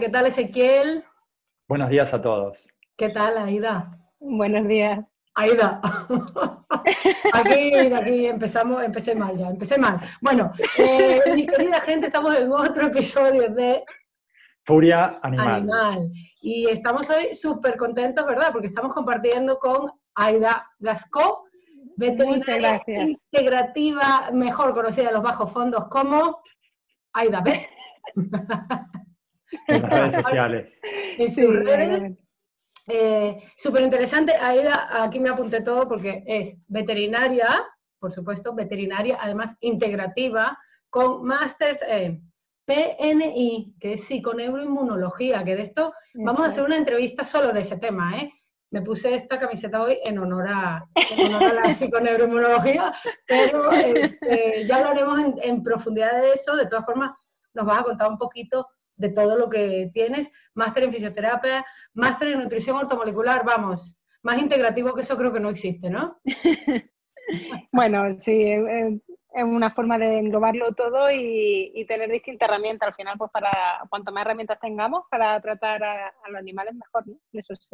¿Qué tal, Ezequiel? Buenos días a todos. ¿Qué tal, Aida? Buenos días. Aida. Aquí, aquí empezamos, empecé mal ya, empecé mal. Bueno, eh, mi querida gente, estamos en otro episodio de Furia Animal. Animal. Y estamos hoy súper contentos, ¿verdad? Porque estamos compartiendo con Aida Gascó, veterinaria integrativa, mejor conocida en los bajos fondos como Aida Bet. en las redes sociales. En sus redes. Eh, Súper interesante. Aida, aquí me apunté todo porque es veterinaria, por supuesto, veterinaria, además integrativa, con másters en PNI, que es psiconeuroinmunología, que de esto vamos a hacer una entrevista solo de ese tema, ¿eh? Me puse esta camiseta hoy en honor a, la psiconeuroinmunología, pero este, ya hablaremos en, en profundidad de eso. De todas formas, nos vas a contar un poquito de todo lo que tienes, máster en fisioterapia, máster en nutrición ortomolecular, vamos, más integrativo que eso creo que no existe, ¿no? bueno, sí, es una forma de englobarlo todo y, tener distintas herramientas. Al final, pues para cuanto más herramientas tengamos para tratar a, los animales, mejor, ¿no? Eso es,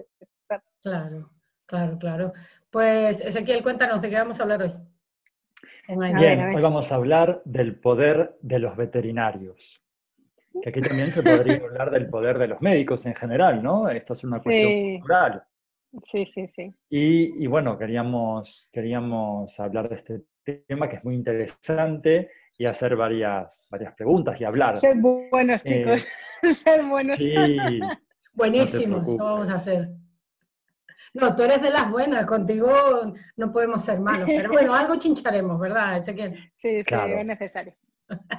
claro, claro, claro. Pues Ezequiel, cuéntanos, ¿de qué vamos a hablar hoy? Bien, hoy vamos a hablar del poder de los veterinarios que aquí también se podría hablar del poder de los médicos en general, ¿no? Esto es una cuestión cultural. Sí, sí, sí. Y, bueno, queríamos, queríamos hablar de este tema que es muy interesante y hacer varias, varias preguntas y hablar. Ser buenos, eh, chicos. Ser buenos. Sí. Buenísimo, no vamos a hacer. No, tú eres de las buenas, contigo no podemos ser malos, pero bueno, algo chincharemos, ¿verdad, Ezequiel? Sí, sí, es necesario.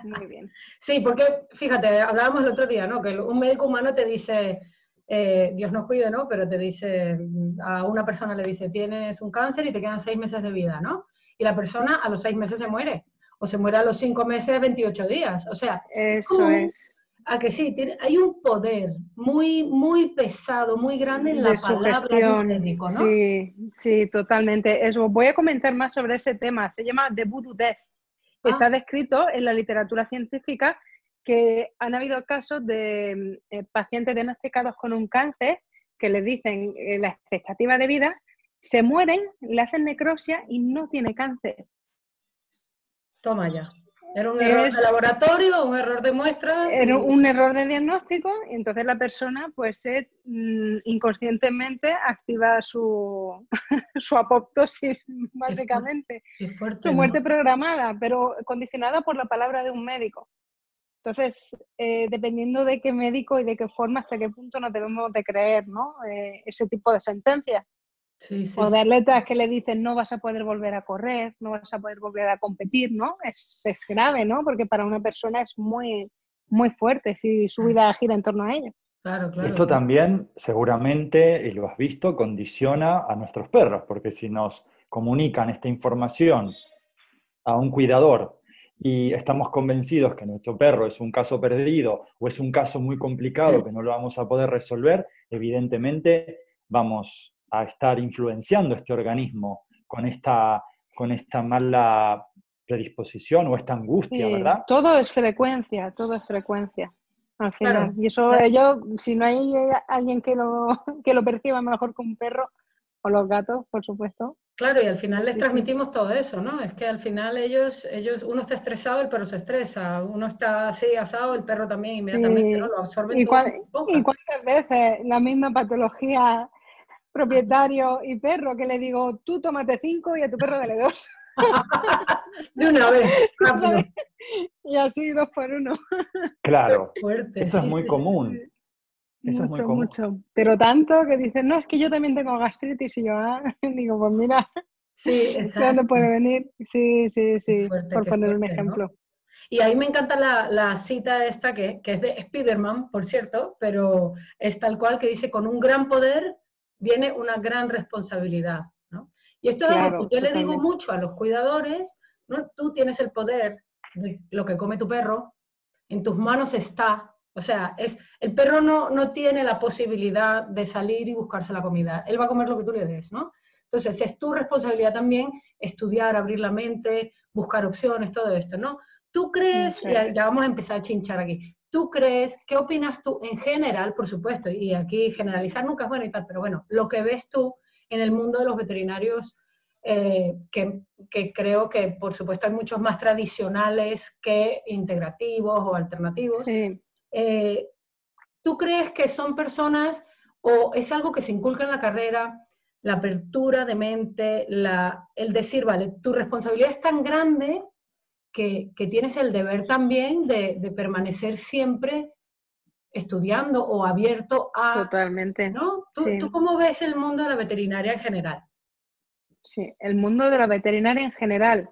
Muy bien. Sí, porque fíjate, hablábamos el otro día, ¿no? Que un médico humano te dice, eh, Dios nos cuide, ¿no? Pero te dice, a una persona le dice, tienes un cáncer y te quedan seis meses de vida, ¿no? Y la persona a los seis meses se muere, o se muere a los cinco meses, 28 días. O sea, eso es. A que sí, tiene, hay un poder muy, muy pesado, muy grande en la palabra médico, ¿no? Sí, sí, totalmente. Eso, voy a comentar más sobre ese tema. Se llama The Voodoo Death. Está ah. descrito en la literatura científica que han habido casos de eh, pacientes diagnosticados con un cáncer que les dicen eh, la expectativa de vida, se mueren, le hacen necrosia y no tiene cáncer. Toma ya. ¿Era un error de laboratorio, un error de muestra? Era un error de diagnóstico y entonces la persona pues mm, inconscientemente activa su, su apoptosis básicamente, su muerte programada, pero condicionada por la palabra de un médico. Entonces, eh, dependiendo de qué médico y de qué forma, hasta qué punto nos debemos de creer ¿no? Eh, ese tipo de sentencias o de atletas que le dicen no vas a poder volver a correr, no vas a poder volver a competir, ¿no? Es, es grave, ¿no? Porque para una persona es muy, muy fuerte si su vida gira en torno a ello. Claro, claro. Esto también, seguramente, y lo has visto, condiciona a nuestros perros, porque si nos comunican esta información a un cuidador y estamos convencidos que nuestro perro es un caso perdido o es un caso muy complicado que no lo vamos a poder resolver, evidentemente vamos a estar influenciando este organismo con esta, con esta mala predisposición o esta angustia, ¿verdad? Todo es frecuencia, todo es frecuencia al final. y eso ellos, si no hay alguien que lo, que lo perciba mejor que un perro, o los gatos, por supuesto. Claro, y al final les transmitimos todo eso, ¿no? Es que al final ellos, ellos, uno está estresado, el perro se estresa, uno está así asado, el perro también inmediatamente ¿no? lo absorbe. ¿Y, ¿Y cuántas veces la misma patología propietario y perro, que le digo, tú tómate cinco y a tu perro dale dos. de una vez, Y así dos por uno. Claro, eso es muy común. Eso mucho, es muy común. mucho. Pero tanto que dicen, no, es que yo también tengo gastritis y yo, ah, digo, pues mira, sí, exacto. puede venir? Sí, sí, sí, por poner un ejemplo. Y ahí me encanta la, la cita esta que, que, es de Spiderman, por cierto, pero es tal cual que dice, con un gran poder viene una gran responsabilidad. ¿no? Y esto es algo que yo le digo mucho a los cuidadores, ¿no? tú tienes el poder de lo que come tu perro, en tus manos está. O sea, es, el perro no, no tiene la posibilidad de salir y buscarse la comida. Él va a comer lo que tú le des, ¿no? Entonces, es tu responsabilidad también estudiar, abrir la mente, buscar opciones, todo esto, ¿no? ¿Tú crees, ya, ya, vamos a empezar a chinchar aquí, ¿tú crees, qué opinas tú en general, por supuesto, y aquí generalizar nunca es bueno y tal, pero bueno, lo que ves tú en el mundo de los veterinarios, eh, que, creo que por supuesto hay muchos más tradicionales que integrativos o alternativos. Eh, ¿Tú crees que son personas o es algo que se inculca en la carrera? La apertura de mente, la, el decir, vale, tu responsabilidad es tan grande que, tienes el deber también de, permanecer siempre estudiando o abierto a... Totalmente. ¿no? ¿Tú, ¿Tú, cómo ves el mundo de la veterinaria en general? Sí, el mundo de la veterinaria en general.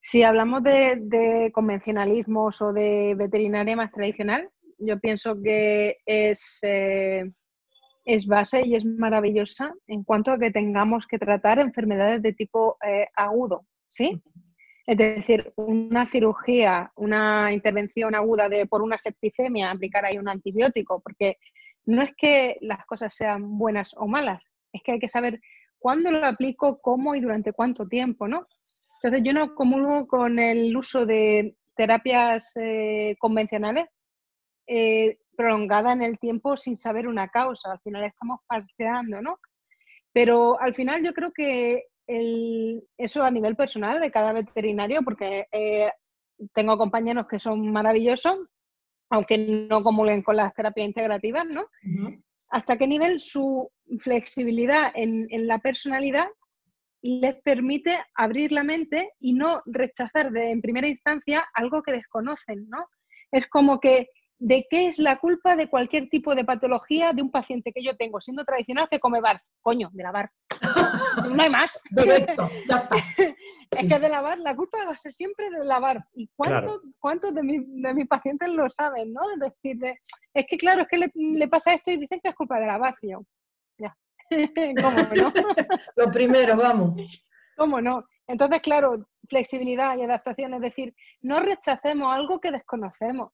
Si hablamos de, convencionalismos o de veterinaria más tradicional, yo pienso que es, eh, es base y es maravillosa en cuanto a que tengamos que tratar enfermedades de tipo eh, agudo, ¿sí? Es decir, una cirugía, una intervención aguda de, por una septicemia, aplicar ahí un antibiótico, porque no es que las cosas sean buenas o malas, es que hay que saber cuándo lo aplico, cómo y durante cuánto tiempo, ¿no? Entonces yo no comulgo con el uso de terapias eh, convencionales eh, prolongada en el tiempo sin saber una causa. Al final estamos parcheando, ¿no? Pero al final yo creo que eso a nivel personal de cada veterinario, porque eh, tengo compañeros que son maravillosos, aunque no comulguen con las terapias integrativas, ¿no? Hasta qué nivel su flexibilidad en, en, la personalidad les permite abrir la mente y no rechazar de, en primera instancia algo que desconocen, ¿no? Es como que de qué es la culpa de cualquier tipo de patología de un paciente que yo tengo, siendo tradicional, que come bar. Coño, de la bar. no hay más. Directo, ya está. Es que de lavar, la culpa va a ser siempre de lavar. ¿Y cuántos, cuántos de, mis pacientes lo saben, no? Es decir, es que claro, es que le, pasa esto y dicen que es culpa de la Ya. ¿Cómo no? lo primero, vamos. ¿Cómo no? Entonces, claro, flexibilidad y adaptación, es decir, no rechacemos algo que desconocemos.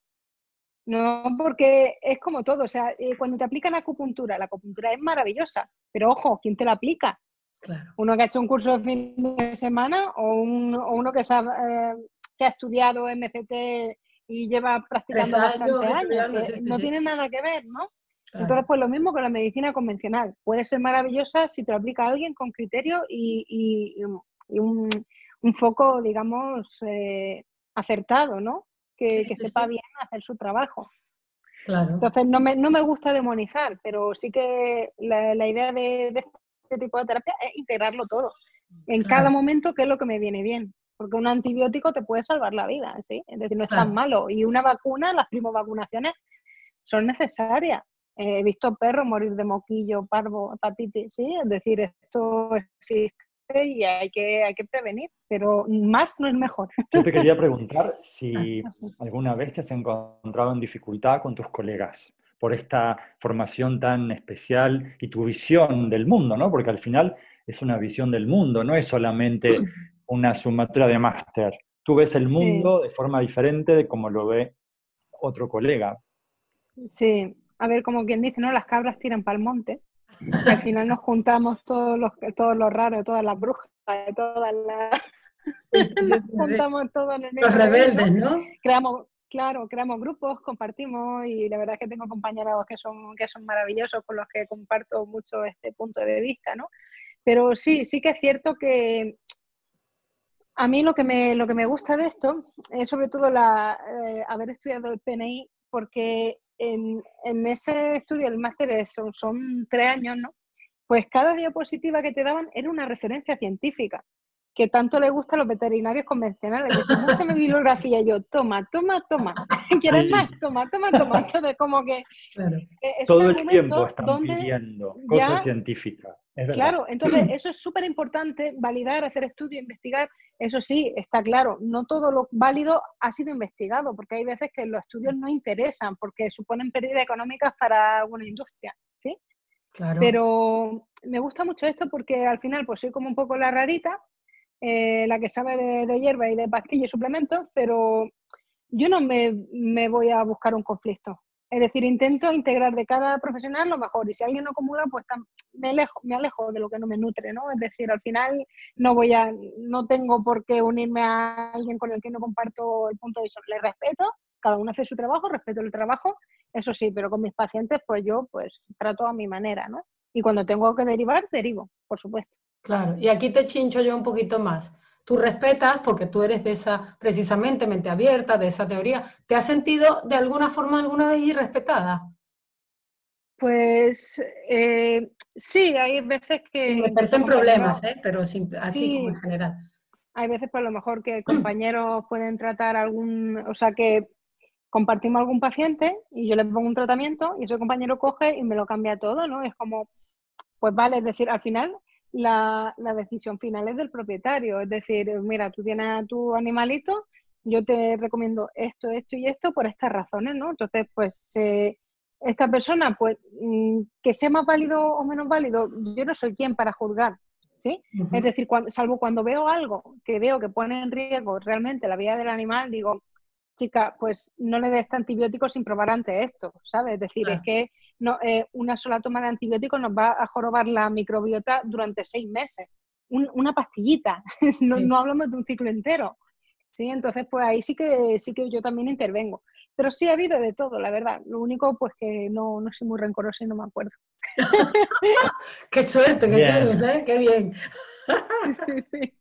No, porque es como todo, o sea, eh, cuando te aplican acupuntura, la acupuntura es maravillosa, pero ojo, ¿quién te la aplica? Uno que ha hecho un curso de fin de semana o, uno que, eh, que ha estudiado MCT y lleva practicando bastante años, no tiene nada que ver, ¿no? Entonces, pues lo mismo con la medicina convencional. Puede ser maravillosa si te lo aplica alguien con criterio y, un, foco, digamos, eh, acertado, ¿no? que, sepa bien hacer su trabajo. Entonces, no me, no me gusta demonizar, pero sí que la, la idea de, este tipo de terapia es integrarlo todo. En cada momento, ¿qué es lo que me viene bien? Porque un antibiótico te puede salvar la vida, ¿sí? Es decir, no es tan malo. Y una vacuna, las primovacunaciones, son necesarias. he visto perros morir de moquillo, parvo, hepatitis, ¿sí? Es decir, esto existe y hay que, hay que prevenir, pero más no es mejor. Yo te quería preguntar si ah, alguna vez te has encontrado en dificultad con tus colegas por esta formación tan especial y tu visión del mundo, ¿no? Porque al final es una visión del mundo, no es solamente una sumatoria de máster. Tú ves el mundo de forma diferente de como lo ve otro colega. Sí, a ver, como quien dice, ¿no? Las cabras tiran para el monte al final nos juntamos todos los, todos los raros, todas las brujas, todas las... nos juntamos todos en el Los rebeldes, ¿no? Creamos, claro, creamos grupos, compartimos y la verdad es que tengo compañeros que son, que son maravillosos con los que comparto mucho este punto de vista, ¿no? Pero sí, sí que es cierto que a mí lo que me, lo que me gusta de esto es sobre todo la, eh, haber estudiado el PNI porque en, ese estudio, el máster son, son tres años, ¿no? Pues cada diapositiva que te daban era una referencia científica que tanto le gusta a los veterinarios convencionales. Dice, mi bibliografía. Y yo, toma, toma, toma. ¿Quieres más? Toma, toma, toma. Entonces, como que... Eh, Todo el tiempo están pidiendo cosas científicas. Claro, entonces eso es súper importante, validar, hacer estudio, investigar. Eso sí, está claro, no todo lo válido ha sido investigado, porque hay veces que los estudios no interesan, porque suponen pérdidas económicas para alguna industria, ¿sí? Claro. Pero me gusta mucho esto porque al final pues soy como un poco la rarita, eh, la que sabe de, hierba y de pastillas y suplementos, pero yo no me, voy a buscar un conflicto. Es decir, intento integrar de cada profesional lo mejor y si alguien no acumula, pues me alejo, me alejo de lo que no me nutre, ¿no? Es decir, al final no voy a, no tengo por qué unirme a alguien con el que no comparto el punto de vista. Le respeto, cada uno hace su trabajo, respeto el trabajo, eso sí, pero con mis pacientes pues yo pues trato a mi manera, ¿no? Y cuando tengo que derivar, derivo, por supuesto. Claro, y aquí te chincho yo un poquito más. Tú respetas porque tú eres de esa, precisamente, mente abierta, de esa teoría. ¿Te has sentido de alguna forma alguna vez irrespetada? Pues eh, sí, hay veces que... En problemas, ¿eh? pero así como en general. Hay veces, por lo mejor, que compañeros pueden tratar algún, o sea, que compartimos algún paciente y yo le pongo un tratamiento y ese compañero coge y me lo cambia todo, ¿no? Es como, pues vale, es decir, al final la, la decisión final es del propietario, es decir, mira, tú tienes a tu animalito, yo te recomiendo esto, esto y esto por estas razones, ¿no? Entonces, pues esta persona, pues mm, que sea más válido o menos válido, yo no soy quien para juzgar, ¿sí? Es decir, salvo cuando veo algo que veo que pone en riesgo realmente la vida del animal, digo, chica, pues no le des antibióticos sin probar antes esto, ¿sabes? Es decir, es que no, eh, una sola toma de antibióticos nos va a jorobar la microbiota durante seis meses. una pastillita, no, no, hablamos de un ciclo entero. ¿sí? Entonces, pues ahí sí que, sí que yo también intervengo. Pero sí ha habido de todo, la verdad. Lo único, pues que no, no soy muy rencorosa y no me acuerdo. Qué suerte que tienes, ¿eh? Qué bien. sí, sí.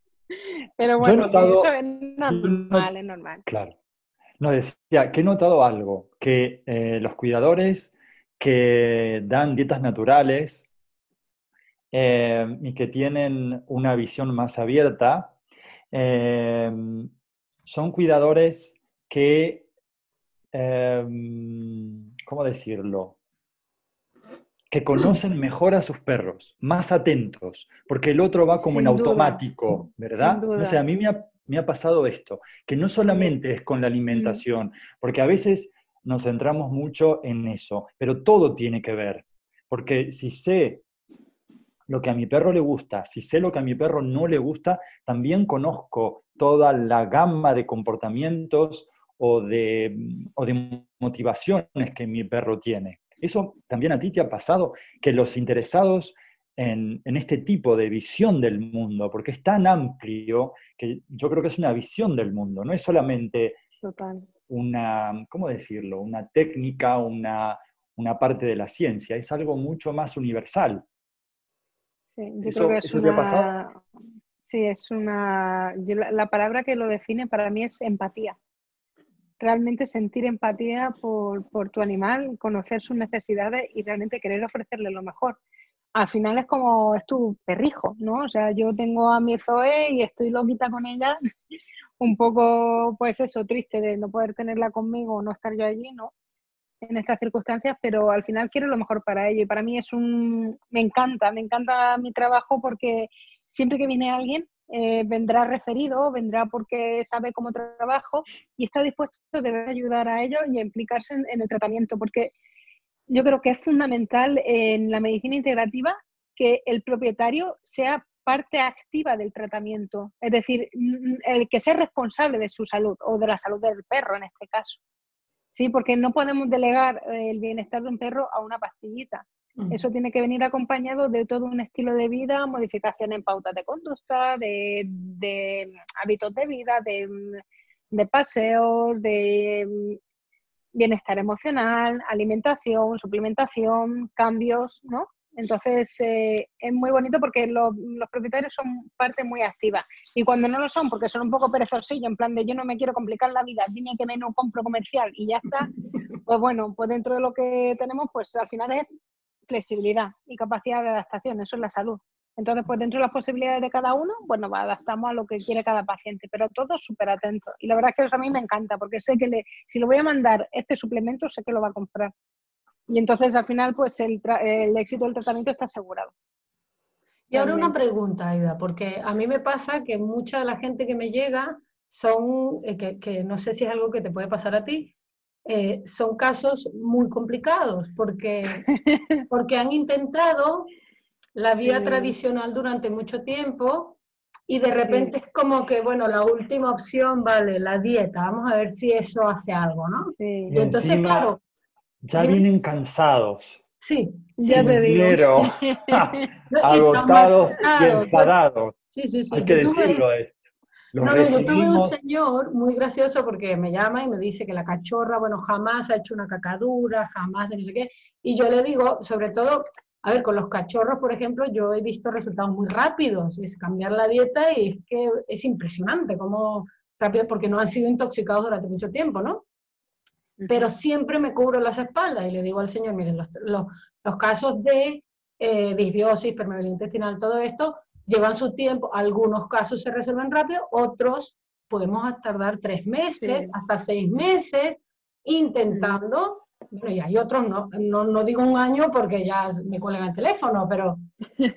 Pero bueno, eso es normal, es normal. Claro. No, decía que he notado algo, que eh, los cuidadores que dan dietas naturales eh, y que tienen una visión más abierta, eh, son cuidadores que, ¿cómo decirlo? que conocen mejor a sus perros, más atentos, porque el otro va como en automático, ¿verdad? No sé, a mí me ha, me ha pasado esto, que no solamente es con la alimentación, porque a veces nos centramos mucho en eso, pero todo tiene que ver, porque si sé lo que a mi perro le gusta, si sé lo que a mi perro no le gusta, también conozco toda la gama de comportamientos o de, motivaciones que mi perro tiene. Eso también a ti te ha pasado, que los interesados en, este tipo de visión del mundo, porque es tan amplio que yo creo que es una visión del mundo, no es solamente una, ¿cómo decirlo?, una técnica, una, parte de la ciencia, es algo mucho más universal. Sí, yo creo que es una... Sí, es una... la, palabra que lo define para mí es empatía realmente sentir empatía por, por, tu animal, conocer sus necesidades y realmente querer ofrecerle lo mejor al final es como, es tu perrijo, ¿no? O sea, yo tengo a mi Zoe y estoy loquita con ella, un poco, pues eso, triste de no poder tenerla conmigo o no estar yo allí, ¿no? En estas circunstancias, pero al final quiero lo mejor para ella y para mí es un, me encanta, me encanta mi trabajo porque siempre que viene alguien eh, vendrá referido, vendrá porque sabe cómo trabajo y está dispuesto a ayudar a ellos y a implicarse en el tratamiento, porque yo creo que es fundamental en la medicina integrativa que el propietario sea parte activa del tratamiento, es decir, el que sea responsable de su salud o de la salud del perro en este caso. Sí, porque no podemos delegar el bienestar de un perro a una pastillita. Eso tiene que venir acompañado de todo un estilo de vida, modificación en pautas de conducta, de, hábitos de vida, de, de paseos, de bienestar emocional, alimentación, suplementación, cambios, ¿no? Entonces eh, es muy bonito porque los propietarios son parte muy activa. Y cuando no lo son, porque son un poco perezosillos, en plan de yo no me quiero complicar la vida, dime que menos compro comercial y ya está, pues bueno, pues dentro de lo que tenemos, pues al final es flexibilidad y capacidad de adaptación, eso es la salud. Entonces, pues dentro de las posibilidades de cada uno, bueno, pues adaptamos a lo que quiere cada paciente, pero todos súper atentos. Y la verdad es que eso a mí me encanta, porque sé que le, si le voy a mandar este suplemento, sé que lo va a comprar. Y entonces, al final, pues el, éxito del tratamiento está asegurado. Y ahora una pregunta, Aida, porque a mí me pasa que mucha de la gente que me llega son, eh, que, no sé si es algo que te puede pasar a ti, eh, son casos muy complicados, porque, porque han intentado la vía tradicional durante mucho tiempo y de repente es como que, bueno, la última opción, vale, la dieta, vamos a ver si eso hace algo, ¿no? Sí. Y entonces, claro. Ya vienen cansados. Sí, ya te digo. agotados y enfadados. Sí, sí, sí. Hay que decirlo esto. no, no, yo tuve un señor muy gracioso porque me llama y me dice que la cachorra, bueno, jamás ha hecho una cacadura, jamás de no sé qué. Y yo le digo, sobre todo, a ver, con los cachorros, por ejemplo, yo he visto resultados muy rápidos. Es cambiar la dieta y es que es impresionante cómo rápido, porque no han sido intoxicados durante mucho tiempo, ¿no? Pero siempre me cubro las espaldas y le digo al señor, miren, los, los, casos de eh, disbiosis, permeabilidad intestinal, todo esto, llevan su tiempo, algunos casos se resuelven rápido, otros podemos tardar tres meses, hasta seis meses, intentando, bueno, y hay otros, no, no, no, digo un año porque ya me cuelgan el teléfono, pero,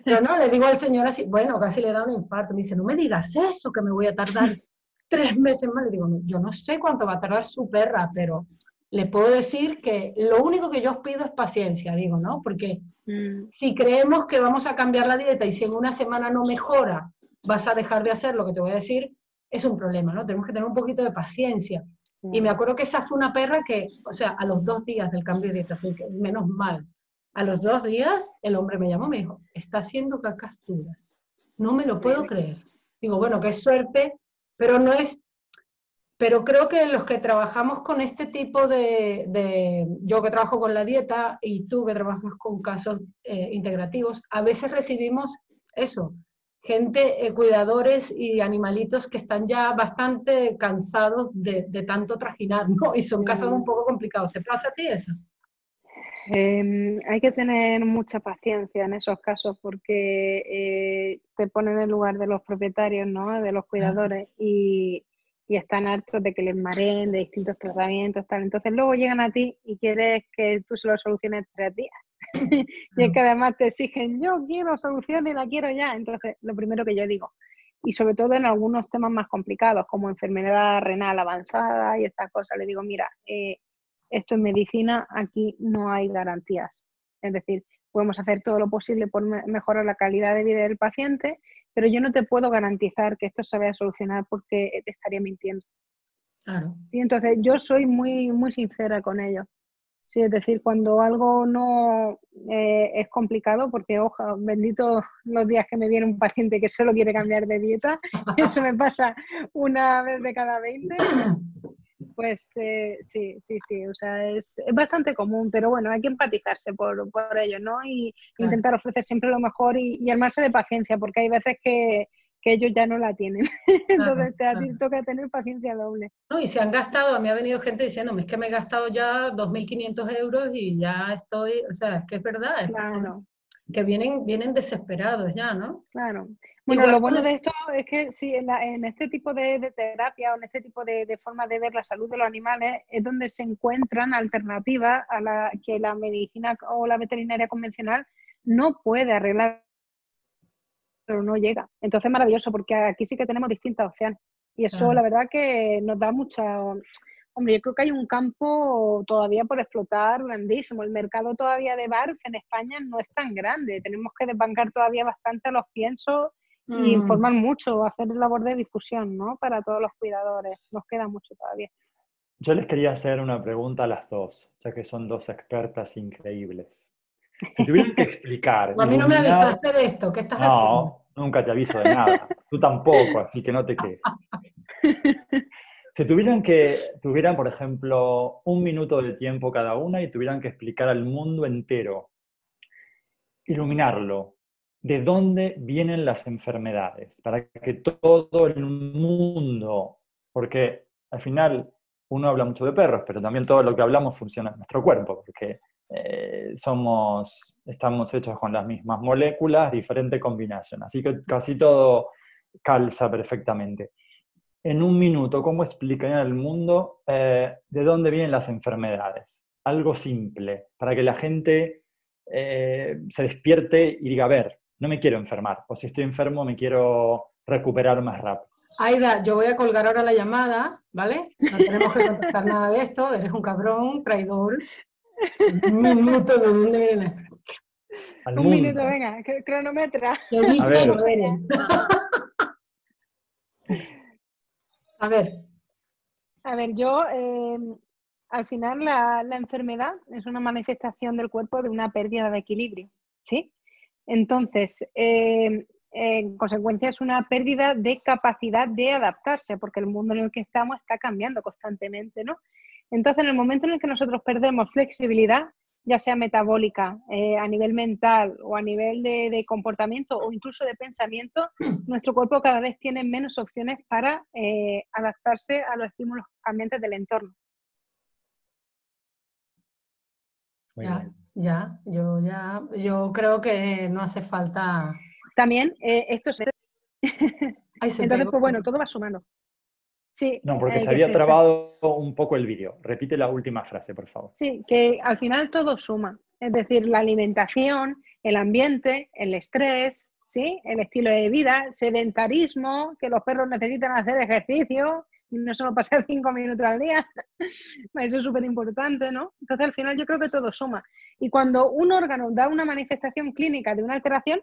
pero no, le digo al señor así, bueno, casi le da un infarto, me dice, no me digas eso, que me voy a tardar tres meses más. Le digo, yo no sé cuánto va a tardar su perra, pero le puedo decir que lo único que yo os pido es paciencia, digo, ¿no? Porque mm. si creemos que vamos a cambiar la dieta y si en una semana no mejora, vas a dejar de hacer lo que te voy a decir, es un problema, ¿no? Tenemos que tener un poquito de paciencia. Y me acuerdo que esa fue una perra que, o sea, a los dos días del cambio de dieta, menos mal, a los dos días el hombre me llamó, me dijo, está haciendo cacasturas. No me lo puedo creer. Digo, bueno, qué suerte, pero no es pero creo que los que trabajamos con este tipo de, yo que trabajo con la dieta y tú que trabajas con casos eh, integrativos, a veces recibimos eso, gente, eh, cuidadores y animalitos que están ya bastante cansados de, tanto trajinar, ¿no? Y son casos un poco complicados. ¿Te pasa a ti eso? Em, hay que tener mucha paciencia en esos casos porque eh, te ponen en el lugar de los propietarios, ¿no? De los cuidadores y y están hartos de que les mareen, de distintos tratamientos, tal. Entonces luego llegan a ti y quieres que tú se lo soluciones en tres días. y es que además te exigen, yo quiero solución y la quiero ya. Entonces, lo primero que yo digo, y sobre todo en algunos temas más complicados, como enfermedad renal avanzada y estas cosas, le digo, mira, eh, esto en medicina, aquí no hay garantías. Es decir, podemos hacer todo lo posible por mejorar la calidad de vida del paciente, pero yo no te puedo garantizar que esto se vaya a solucionar porque te estaría mintiendo. Claro. entonces yo soy muy, muy sincera con ellos. Sí, es decir, cuando algo no eh, es complicado, porque oja, bendito los días que me viene un paciente que solo quiere cambiar de dieta, eso me pasa una vez de cada 20, pues eh, sí, sí, sí, o sea, es, bastante común, pero bueno, hay que empatizarse por, por ello, ¿no? Y intentar ofrecer siempre lo mejor y, armarse de paciencia, porque hay veces que, ellos ya no la tienen. Entonces te toca tener paciencia doble. No, y se han gastado, a mí ha venido gente diciéndome, es que me he gastado ya 2.500 euros y ya estoy, o sea, es que es verdad. claro. Que vienen, vienen desesperados ya, ¿no? Claro. Bueno, lo bueno de esto es que sí, en, este tipo de, terapia o en este tipo de, forma de ver la salud de los animales es donde se encuentran alternativas a la que la medicina o la veterinaria convencional no puede arreglar, pero no llega. Entonces es maravilloso porque aquí sí que tenemos distintas opciones y eso la verdad que nos da mucha... Hombre, yo creo que hay un campo todavía por explotar grandísimo. El mercado todavía de BARF en España no es tan grande. Tenemos que desbancar todavía bastante los piensos y mm. informar mucho, hacer labor de difusión, ¿no? Para todos los cuidadores. Nos queda mucho todavía. Yo les quería hacer una pregunta a las dos, ya que son dos expertas increíbles. Si tuvieran que explicar... a mí no me avisaste de esto, ¿qué estás haciendo? No, nunca te aviso de nada. Tú tampoco, así que no te quejes. Si tuvieran que, tuvieran, por ejemplo, un minuto de tiempo cada una y tuvieran que explicar al mundo entero, iluminarlo, de dónde vienen las enfermedades, para que todo el mundo, porque al final uno habla mucho de perros, pero también todo lo que hablamos funciona en nuestro cuerpo, porque eh, somos, estamos hechos con las mismas moléculas, diferente combinación, así que casi todo calza perfectamente. En un minuto, ¿cómo explicarían al mundo eh, de dónde vienen las enfermedades? Algo simple, para que la gente eh, se despierte y diga, a ver, no me quiero enfermar, o si estoy enfermo me quiero recuperar más rápido. Aida, yo voy a colgar ahora la llamada, ¿vale? No tenemos que contestar nada de esto, eres un cabrón, traidor. Un minuto de dónde viene Un minuto, venga, cronometra. A ver. a ver. A ver, yo, eh, al final la, la enfermedad es una manifestación del cuerpo de una pérdida de equilibrio, ¿sí? Entonces, eh, en consecuencia es una pérdida de capacidad de adaptarse, porque el mundo en el que estamos está cambiando constantemente, ¿no? Entonces, en el momento en el que nosotros perdemos flexibilidad, ya sea metabólica, eh, a nivel mental o a nivel de, comportamiento o incluso de pensamiento, nuestro cuerpo cada vez tiene menos opciones para eh, adaptarse a los estímulos cambiantes del entorno. ya, ya, yo ya, yo creo que no hace falta. También eh, esto se. Entonces, pues bueno, todo va sumando. Sí, no, porque se había trabado un poco el vídeo. Repite la última frase, por favor. Sí, que al final todo suma. Es decir, la alimentación, el ambiente, el estrés, ¿sí? el estilo de vida, sedentarismo, que los perros necesitan hacer ejercicio, y no solo pasar cinco minutos al día. Eso es súper importante, ¿no? Entonces, al final yo creo que todo suma. Y cuando un órgano da una manifestación clínica de una alteración,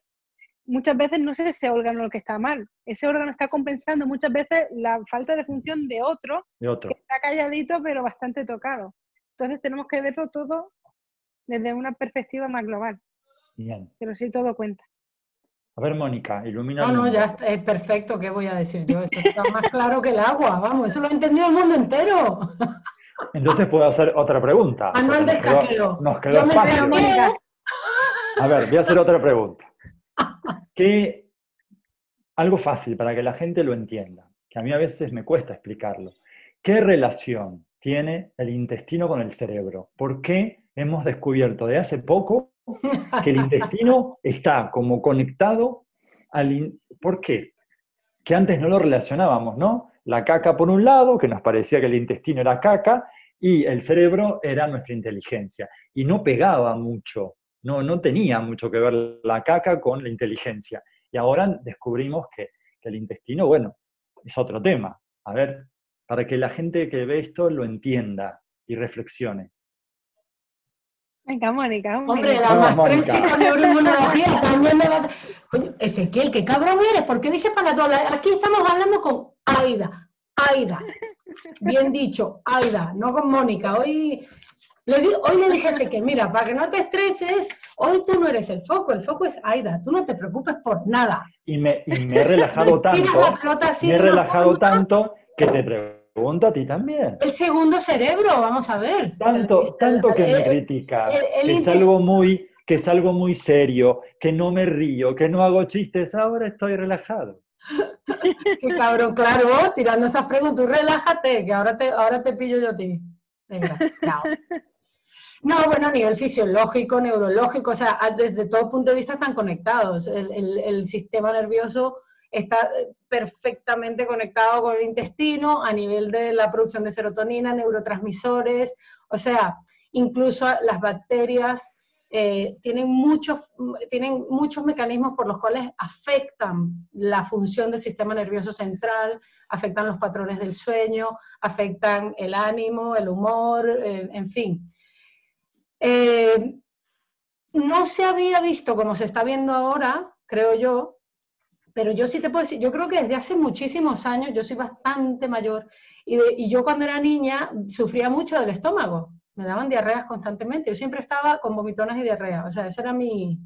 muchas veces no es ese órgano lo que está mal. Ese órgano está compensando muchas veces la falta de función de otro, que está calladito pero bastante tocado. Entonces tenemos que verlo todo desde una perspectiva más global. Bien. Pero sí todo cuenta. A ver, Mónica, ilumina. No, no, ya es perfecto. ¿Qué voy a decir yo? Esto está más claro que el agua. Vamos, eso lo ha entendido el mundo entero. Entonces puedo hacer otra pregunta. Manuel del Nos nos quedó espacio. A ver, voy a hacer otra pregunta que algo fácil para que la gente lo entienda, que a mí a veces me cuesta explicarlo. ¿Qué relación tiene el intestino con el cerebro? ¿Por qué hemos descubierto de hace poco que el intestino está como conectado al... ¿Por qué? Que antes no lo relacionábamos, ¿no? La caca por un lado, que nos parecía que el intestino era caca, y el cerebro era nuestra inteligencia. Y no pegaba mucho no, no tenía mucho que ver la caca con la inteligencia. Y ahora descubrimos que, el intestino, bueno, es otro tema. A ver, para que la gente que ve esto lo entienda y reflexione. Venga, Mónica. Hombre, la más próxima neuroinmunología también me vas a... Ezequiel, qué cabrón eres, ¿por qué dices para todas? Aquí estamos hablando con Aida, Aida. Bien dicho, Aida, no con Mónica. Hoy hoy le dije a Ezequiel, mira, para que no te estreses, hoy tú no eres el foco, el foco es Aida, tú no te preocupes por nada. Y me, he relajado tanto, me he relajado tanto que te pregunto a ti también. El segundo cerebro, vamos a ver. Tanto, tanto que me criticas, que es algo muy que es algo muy serio, que no me río, que no hago chistes, ahora estoy relajado. Qué cabrón, claro, tirando esas preguntas, relájate, que ahora te, ahora te pillo yo a ti. Venga, chao. No, bueno, a nivel fisiológico, neurológico, o sea, desde todo punto de vista están conectados. El, sistema nervioso está perfectamente conectado con el intestino a nivel de la producción de serotonina, neurotransmisores, o sea, incluso las bacterias eh, tienen, muchos, tienen muchos mecanismos por los cuales afectan la función del sistema nervioso central, afectan los patrones del sueño, afectan el ánimo, el humor, eh, en fin. Eh, no se había visto como se está viendo ahora, creo yo, pero yo sí te puedo decir, yo creo que desde hace muchísimos años, yo soy bastante mayor, y, yo cuando era niña sufría mucho del estómago, me daban diarreas constantemente, yo siempre estaba con vomitonas y diarrea, o sea, esa era mi,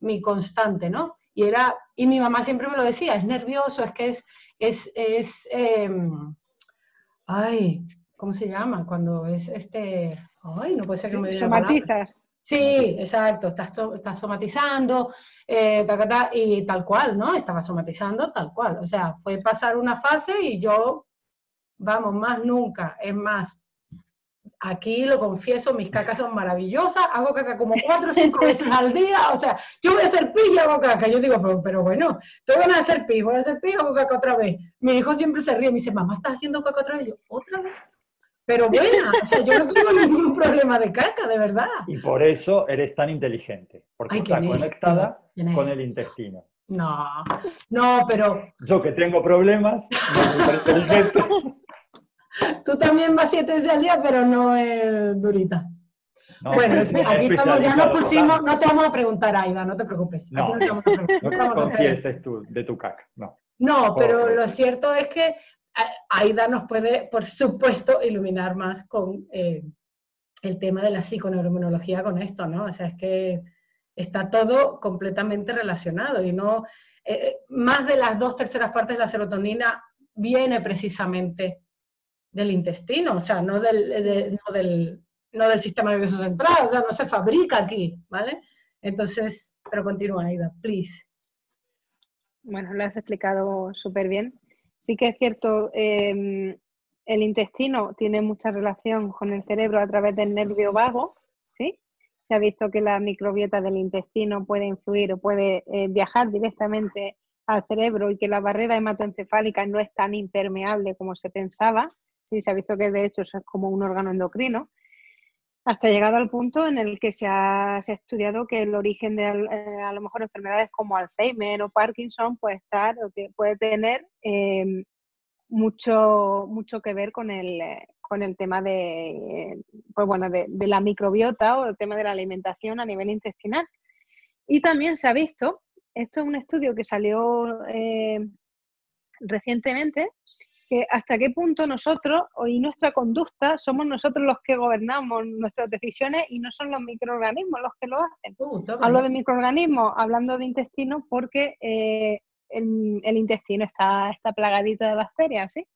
mi constante, ¿no? Y, era, y mi mamá siempre me lo decía, es nervioso, es que es, es, es em, ay, ¿cómo se llama? Cuando es este, ay, no puede ser que me diga Somatizas. Sí, exacto, estás, estás somatizando, eh, y tal cual, ¿no? Estaba somatizando tal cual. O sea, fue pasar una fase y yo, vamos, más nunca. Es más, aquí lo confieso, mis cacas son maravillosas, hago caca como cuatro o cinco veces al día, o sea, yo voy a hacer pis y hago caca. Yo digo, pero, pero bueno, tú van a hacer pis, voy a hacer pis hago caca otra vez. Mi hijo siempre se ríe, me dice, mamá, ¿estás haciendo caca otra vez? Yo, ¿otra vez? Pero buena. O sea, yo no tengo ningún problema de caca, de verdad. Y por eso eres tan inteligente, porque está conectada con el intestino. No, no, pero... Yo que tengo problemas, no soy inteligente. Tú también vas siete veces al día, pero no es durita. bueno, aquí estamos, ya nos pusimos, no te vamos a preguntar, Aida, no te preocupes. No, no, no confieses tú de tu caca, no. No, pero lo cierto es que Aida nos puede, por supuesto, iluminar más con eh, el tema de la psiconeuroinmunología con esto, ¿no? O sea, es que está todo completamente relacionado y no, eh, más de las dos terceras partes de la serotonina viene precisamente del intestino, o sea, no del, no del, no del sistema nervioso central, o sea, no se fabrica aquí, ¿vale? Entonces, pero continúa, Aida, please. Bueno, lo has explicado súper bien. Sí que es cierto, em, el intestino tiene mucha relación con el cerebro a través del nervio vago, ¿sí? Se ha visto que la microbiota del intestino puede influir o puede eh, viajar directamente al cerebro y que la barrera hematoencefálica no es tan impermeable como se pensaba. Sí, se ha visto que de hecho es como un órgano endocrino hasta llegado al punto en el que se ha, estudiado que el origen de eh, a lo mejor enfermedades como Alzheimer o Parkinson puede estar o puede tener em, mucho, mucho que ver con el, con el tema de, pues bueno, de, la microbiota o el tema de la alimentación a nivel intestinal. Y también se ha visto, esto es un estudio que salió eh, recientemente, hasta qué punto nosotros y nuestra conducta somos nosotros los que gobernamos nuestras decisiones y no son los microorganismos los que lo hacen. Uh, Hablo de microorganismos, hablando de intestino, porque eh, el, intestino está, está plagadito de bacterias, ¿sí?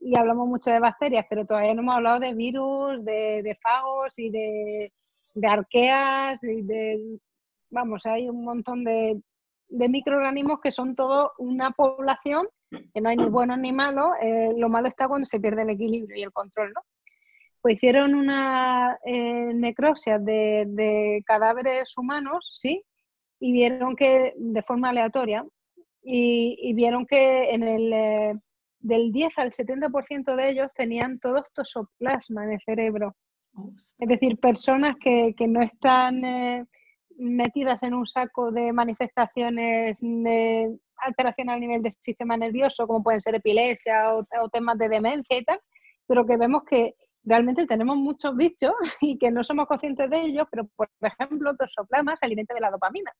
Y hablamos mucho de bacterias, pero todavía no hemos hablado de virus, de, fagos y de, de arqueas y de... Vamos, hay un montón de, de microorganismos que son todo una población que no hay ni buenos ni malos, eh, lo malo está cuando se pierde el equilibrio y el control, ¿no? Pues hicieron una eh, necropsia de, cadáveres humanos, ¿sí? Y vieron que, de forma aleatoria, y, vieron que en el, eh, del 10 al 70% de ellos tenían todo tosoplasma en el cerebro. Es decir, personas que, que no están eh, metidas en un saco de manifestaciones de alteración al nivel del sistema nervioso, como pueden ser epilepsia o, temas de demencia y tal, pero que vemos que realmente tenemos muchos bichos y que no somos conscientes de ellos, pero por ejemplo, toxoplasma se alimenta de la dopamina.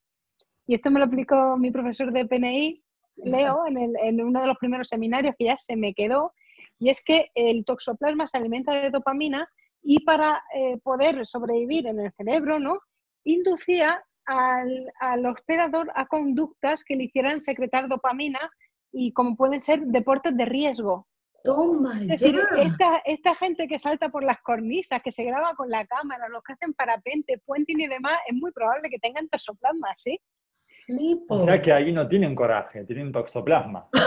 Y esto me lo explicó mi profesor de PNI, Leo, en, el, en uno de los primeros seminarios que ya se me quedó, y es que el toxoplasma se alimenta de dopamina y para eh, poder sobrevivir en el cerebro, ¿no? Inducía al, al, hospedador a conductas que le hicieran secretar dopamina y como pueden ser deportes de riesgo. es decir, esta, esta, gente que salta por las cornisas, que se graba con la cámara, los que hacen parapente, puenting y demás, es muy probable que tengan toxoplasma, ¿sí? O sea que ahí no tienen coraje, tienen toxoplasma.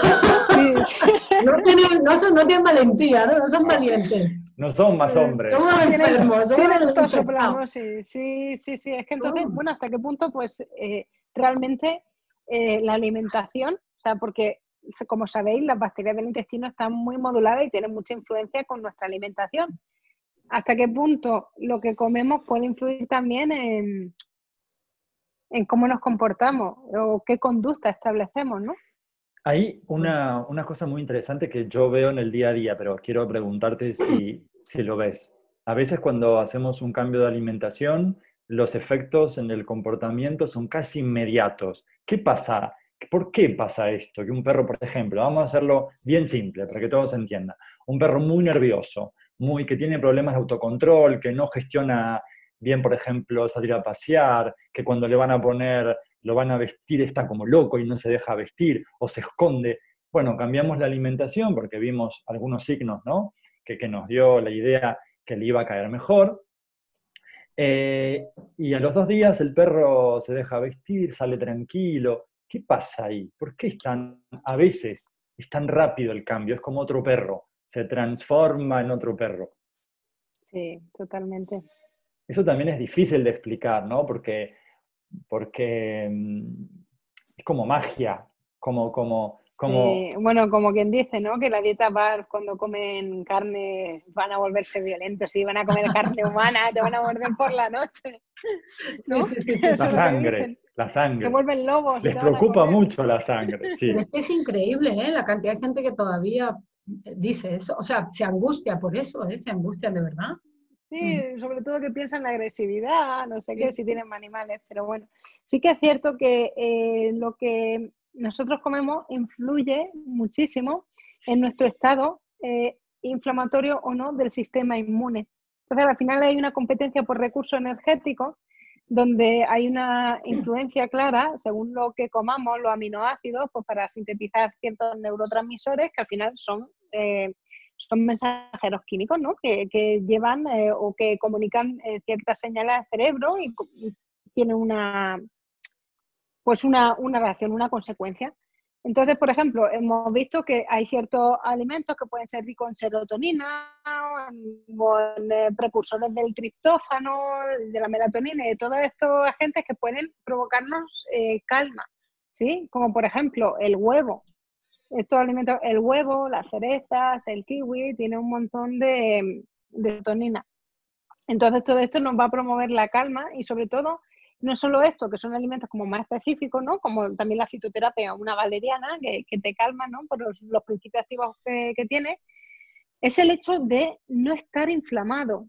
No, tienen, no, son, no tienen valentía, ¿no? no son valientes. No son más hombres. Somos enfermos, somos sí, sí, sí, sí. Es que entonces, bueno, ¿hasta qué punto? Pues eh, realmente eh, la alimentación, o sea, porque como sabéis, las bacterias del intestino están muy moduladas y tienen mucha influencia con nuestra alimentación. ¿Hasta qué punto lo que comemos puede influir también en, en cómo nos comportamos o qué conducta establecemos, ¿no? Hay una, cosa muy interesante que yo veo en el día a día, pero quiero preguntarte si, si lo ves. A veces cuando hacemos un cambio de alimentación, los efectos en el comportamiento son casi inmediatos. ¿Qué pasa? ¿Por qué pasa esto? Que un perro, por ejemplo, vamos a hacerlo bien simple para que todos entiendan. Un perro muy nervioso, muy que tiene problemas de autocontrol, que no gestiona bien, por ejemplo, salir a pasear, que cuando le van a poner lo van a vestir, está como loco y no se deja vestir o se esconde. Bueno, cambiamos la alimentación porque vimos algunos signos, ¿no? Que, nos dio la idea que le iba a caer mejor. Eh, y a los dos días el perro se deja vestir, sale tranquilo. ¿Qué pasa ahí? ¿Por qué es tan, a veces es tan rápido el cambio? Es como otro perro, se transforma en otro perro. Sí, totalmente. Eso también es difícil de explicar, ¿no? Porque porque mm, es como magia, como, como, como... bueno, como quien dice, ¿no? Que la dieta bar cuando comen carne van a volverse violentos y van a comer carne humana, te van a morder por la noche. la sangre, la sangre. Se vuelven lobos. Les preocupa mucho la sangre, es que es increíble, ¿eh? La cantidad de gente que todavía dice eso, o sea, se angustia por eso, ¿eh? Se angustia de verdad. Sí, mm. sobre todo que piensan en la agresividad, no sé qué, si tienen animales, pero bueno, sí que es cierto que eh, lo que nosotros comemos influye muchísimo en nuestro estado eh, inflamatorio o no del sistema inmune. Entonces, al final hay una competencia por recursos energéticos donde hay una influencia clara, según lo que comamos, los aminoácidos, pues para sintetizar ciertos neurotransmisores que al final son, eh, son mensajeros químicos, ¿no? Que, llevan eh, o que comunican eh, ciertas señales al cerebro y, tienen una, pues una, una reacción, una consecuencia. Entonces, por ejemplo, hemos visto que hay ciertos alimentos que pueden ser ricos en serotonina en, eh, precursores del triptófano, de la melatonina y de todos estos agentes que pueden provocarnos eh, calma, ¿sí? Como por ejemplo el huevo. Estos alimentos, el huevo, las cerezas, el kiwi, tiene un montón de, serotonina. Entonces, todo esto nos va a promover la calma y sobre todo no solo esto, que son alimentos como más específicos, ¿no? Como también la fitoterapia, una valeriana, que, te calma, ¿no? Por los, principios activos que, tiene, es el hecho de no estar inflamado.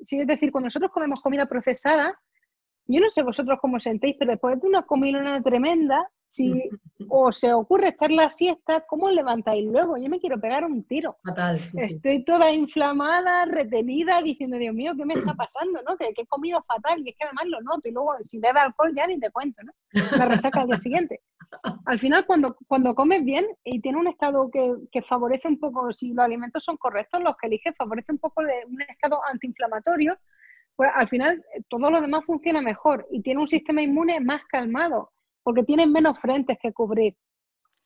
Sí, es decir, cuando nosotros comemos comida procesada, yo no sé vosotros cómo sentéis, pero después de una comilona tremenda, si os se ocurre estar la siesta, ¿cómo os levantáis luego? Yo me quiero pegar un tiro. Fatal. Estoy toda inflamada, retenida, diciendo, Dios mío, ¿qué me está pasando? ¿no? Que, he comido fatal y es que además lo noto. Y luego, si bebe alcohol, ya ni te cuento, ¿no? La resaca al día siguiente. Al final, cuando, cuando comes bien y tiene un estado que, que favorece un poco, si los alimentos son correctos, los que eliges, favorece un poco de un estado antiinflamatorio, pues al final eh, todo lo demás funciona mejor y tiene un sistema inmune más calmado, porque tiene menos frentes que cubrir.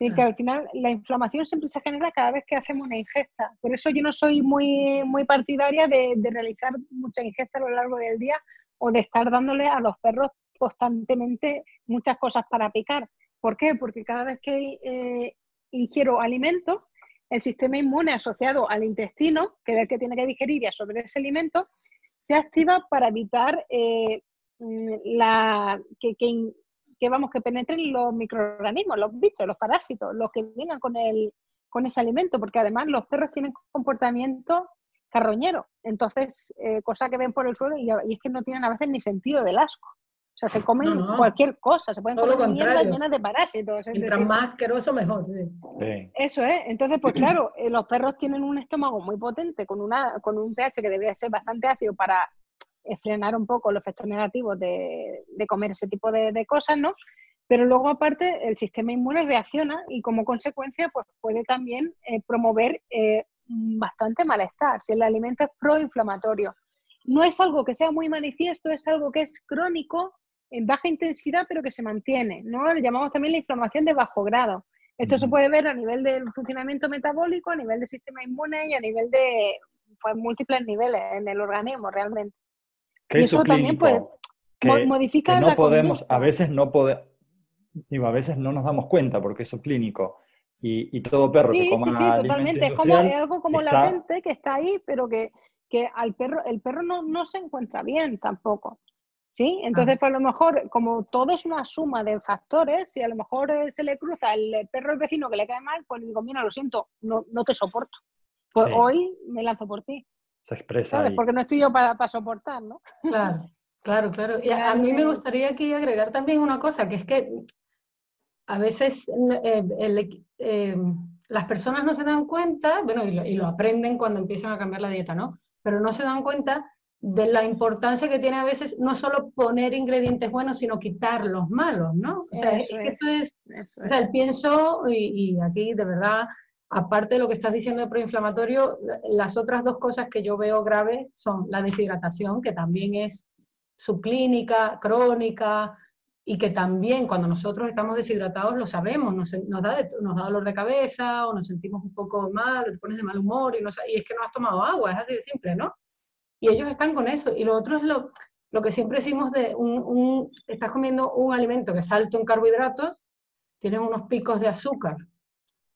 Así que al final la inflamación siempre se genera cada vez que hacemos una ingesta. Por eso yo no soy muy, muy partidaria de, realizar mucha ingesta a lo largo del día o de estar dándole a los perros constantemente muchas cosas para picar. ¿Por qué? Porque cada vez que eh, ingiero alimentos, el sistema inmune asociado al intestino, que es el que tiene que digerir y absorber ese alimento, se activa para evitar eh, la, que, que, vamos, que penetren los microorganismos, los bichos, los parásitos, los que vengan con, el, con ese alimento, porque además los perros tienen comportamiento carroñero, entonces, eh, cosa que ven por el suelo y, es que no tienen a veces ni sentido del asco. O sea, se comen cualquier cosa, se pueden comer mierda llenas de parásitos. Mientras más asqueroso, mejor. Eso es. Entonces, pues claro, eh, los perros tienen un estómago muy potente, con, una, con un pH que debería ser bastante ácido para eh, frenar un poco los efectos negativos de, comer ese tipo de, cosas, ¿no? Pero luego, aparte, el sistema inmune reacciona y como consecuencia, pues puede también eh, promover bastante malestar si el alimento es proinflamatorio. No es algo que sea muy manifiesto, es algo que es crónico en baja intensidad, pero que se mantiene, ¿no? Le llamamos también la inflamación de bajo grado. Esto se puede ver a nivel del funcionamiento metabólico, a nivel del sistema inmune y a nivel de pues, múltiples niveles en el organismo realmente. y eso también puede modificar no podemos, a veces no podemos, digo, a veces no nos damos cuenta porque eso es clínico. Y, todo perro que coma Sí, sí, totalmente. Es, como, algo como latente que está ahí, pero que, que al perro, el perro no, no se encuentra bien tampoco. ¿Sí? Entonces, pues a lo mejor, como todo es una suma de factores, si a lo mejor eh, se le cruza el perro del vecino que le cae mal, pues le digo, mira, lo siento, no, no te soporto. Pues hoy me lanzo por ti. Se expresa. Porque no estoy yo para, soportar, ¿no? Claro, claro, claro. Y a, mí me gustaría aquí agregar también una cosa, que es que a veces eh, eh, las personas no se dan cuenta, bueno, y lo, y lo aprenden cuando empiezan a cambiar la dieta, ¿no? Pero no se dan cuenta de la importancia que tiene a veces no solo poner ingredientes buenos, sino quitar los malos, ¿no? O sea, esto es, o sea, el pienso, y, y, aquí de verdad, aparte de lo que estás diciendo de proinflamatorio, las otras dos cosas que yo veo graves son la deshidratación, que también es subclínica, crónica, y que también cuando nosotros estamos deshidratados lo sabemos, nos, nos, da, nos da dolor de cabeza o nos sentimos un poco mal, te pones de mal humor y, no, y es que no has tomado agua, es así de simple, ¿no? Y ellos están con eso. Y lo otro es lo, lo que siempre decimos de un, un, estás comiendo un alimento que es alto en carbohidratos, tienen unos picos de azúcar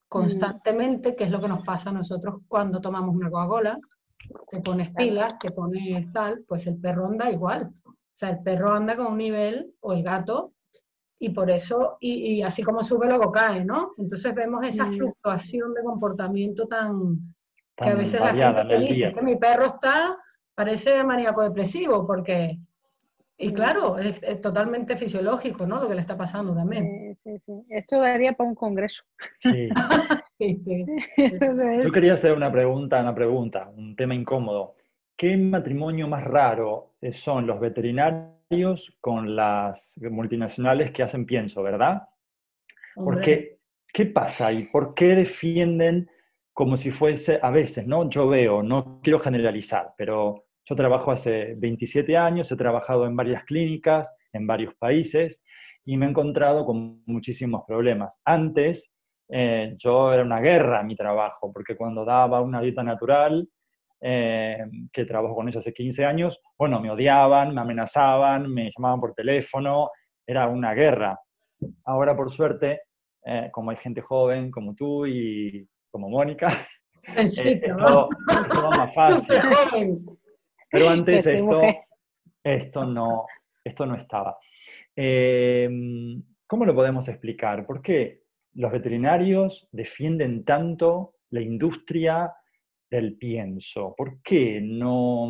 constantemente, que es lo que nos pasa a nosotros cuando tomamos una Coca-Cola, te pones pilas, te pones tal, pues el perro anda igual. O sea, el perro anda con un nivel, o el gato, y por eso, y, y así como sube, luego cae, ¿no? Entonces vemos esa fluctuación de comportamiento tan, que a veces la gente dice que mi perro está parece maníaco depresivo porque, y claro, es, totalmente fisiológico, ¿no? Lo que le está pasando también. Sí, sí, sí. Esto daría para un congreso. Sí. sí, sí. Yo quería hacer una pregunta, una pregunta, un tema incómodo. ¿qué matrimonio más raro son los veterinarios con las multinacionales que hacen pienso, verdad? Porque, ¿qué pasa ahí? ¿Por qué defienden como si fuese, a veces, ¿no? Yo veo, no quiero generalizar, pero yo trabajo hace 27 años, he trabajado en varias clínicas, en varios países, y me he encontrado con muchísimos problemas. Antes, eh, yo era una guerra mi trabajo, porque cuando daba una dieta natural, eh, que trabajo con ellos hace 15 años, bueno, me odiaban, me amenazaban, me llamaban por teléfono, era una guerra. Ahora, por suerte, eh, como hay gente joven como tú y como Mónica, es todo, más fácil. Pero antes esto, esto, no, esto no estaba. ¿Cómo lo podemos explicar? ¿Por qué los veterinarios defienden tanto la industria del pienso? ¿Por qué no?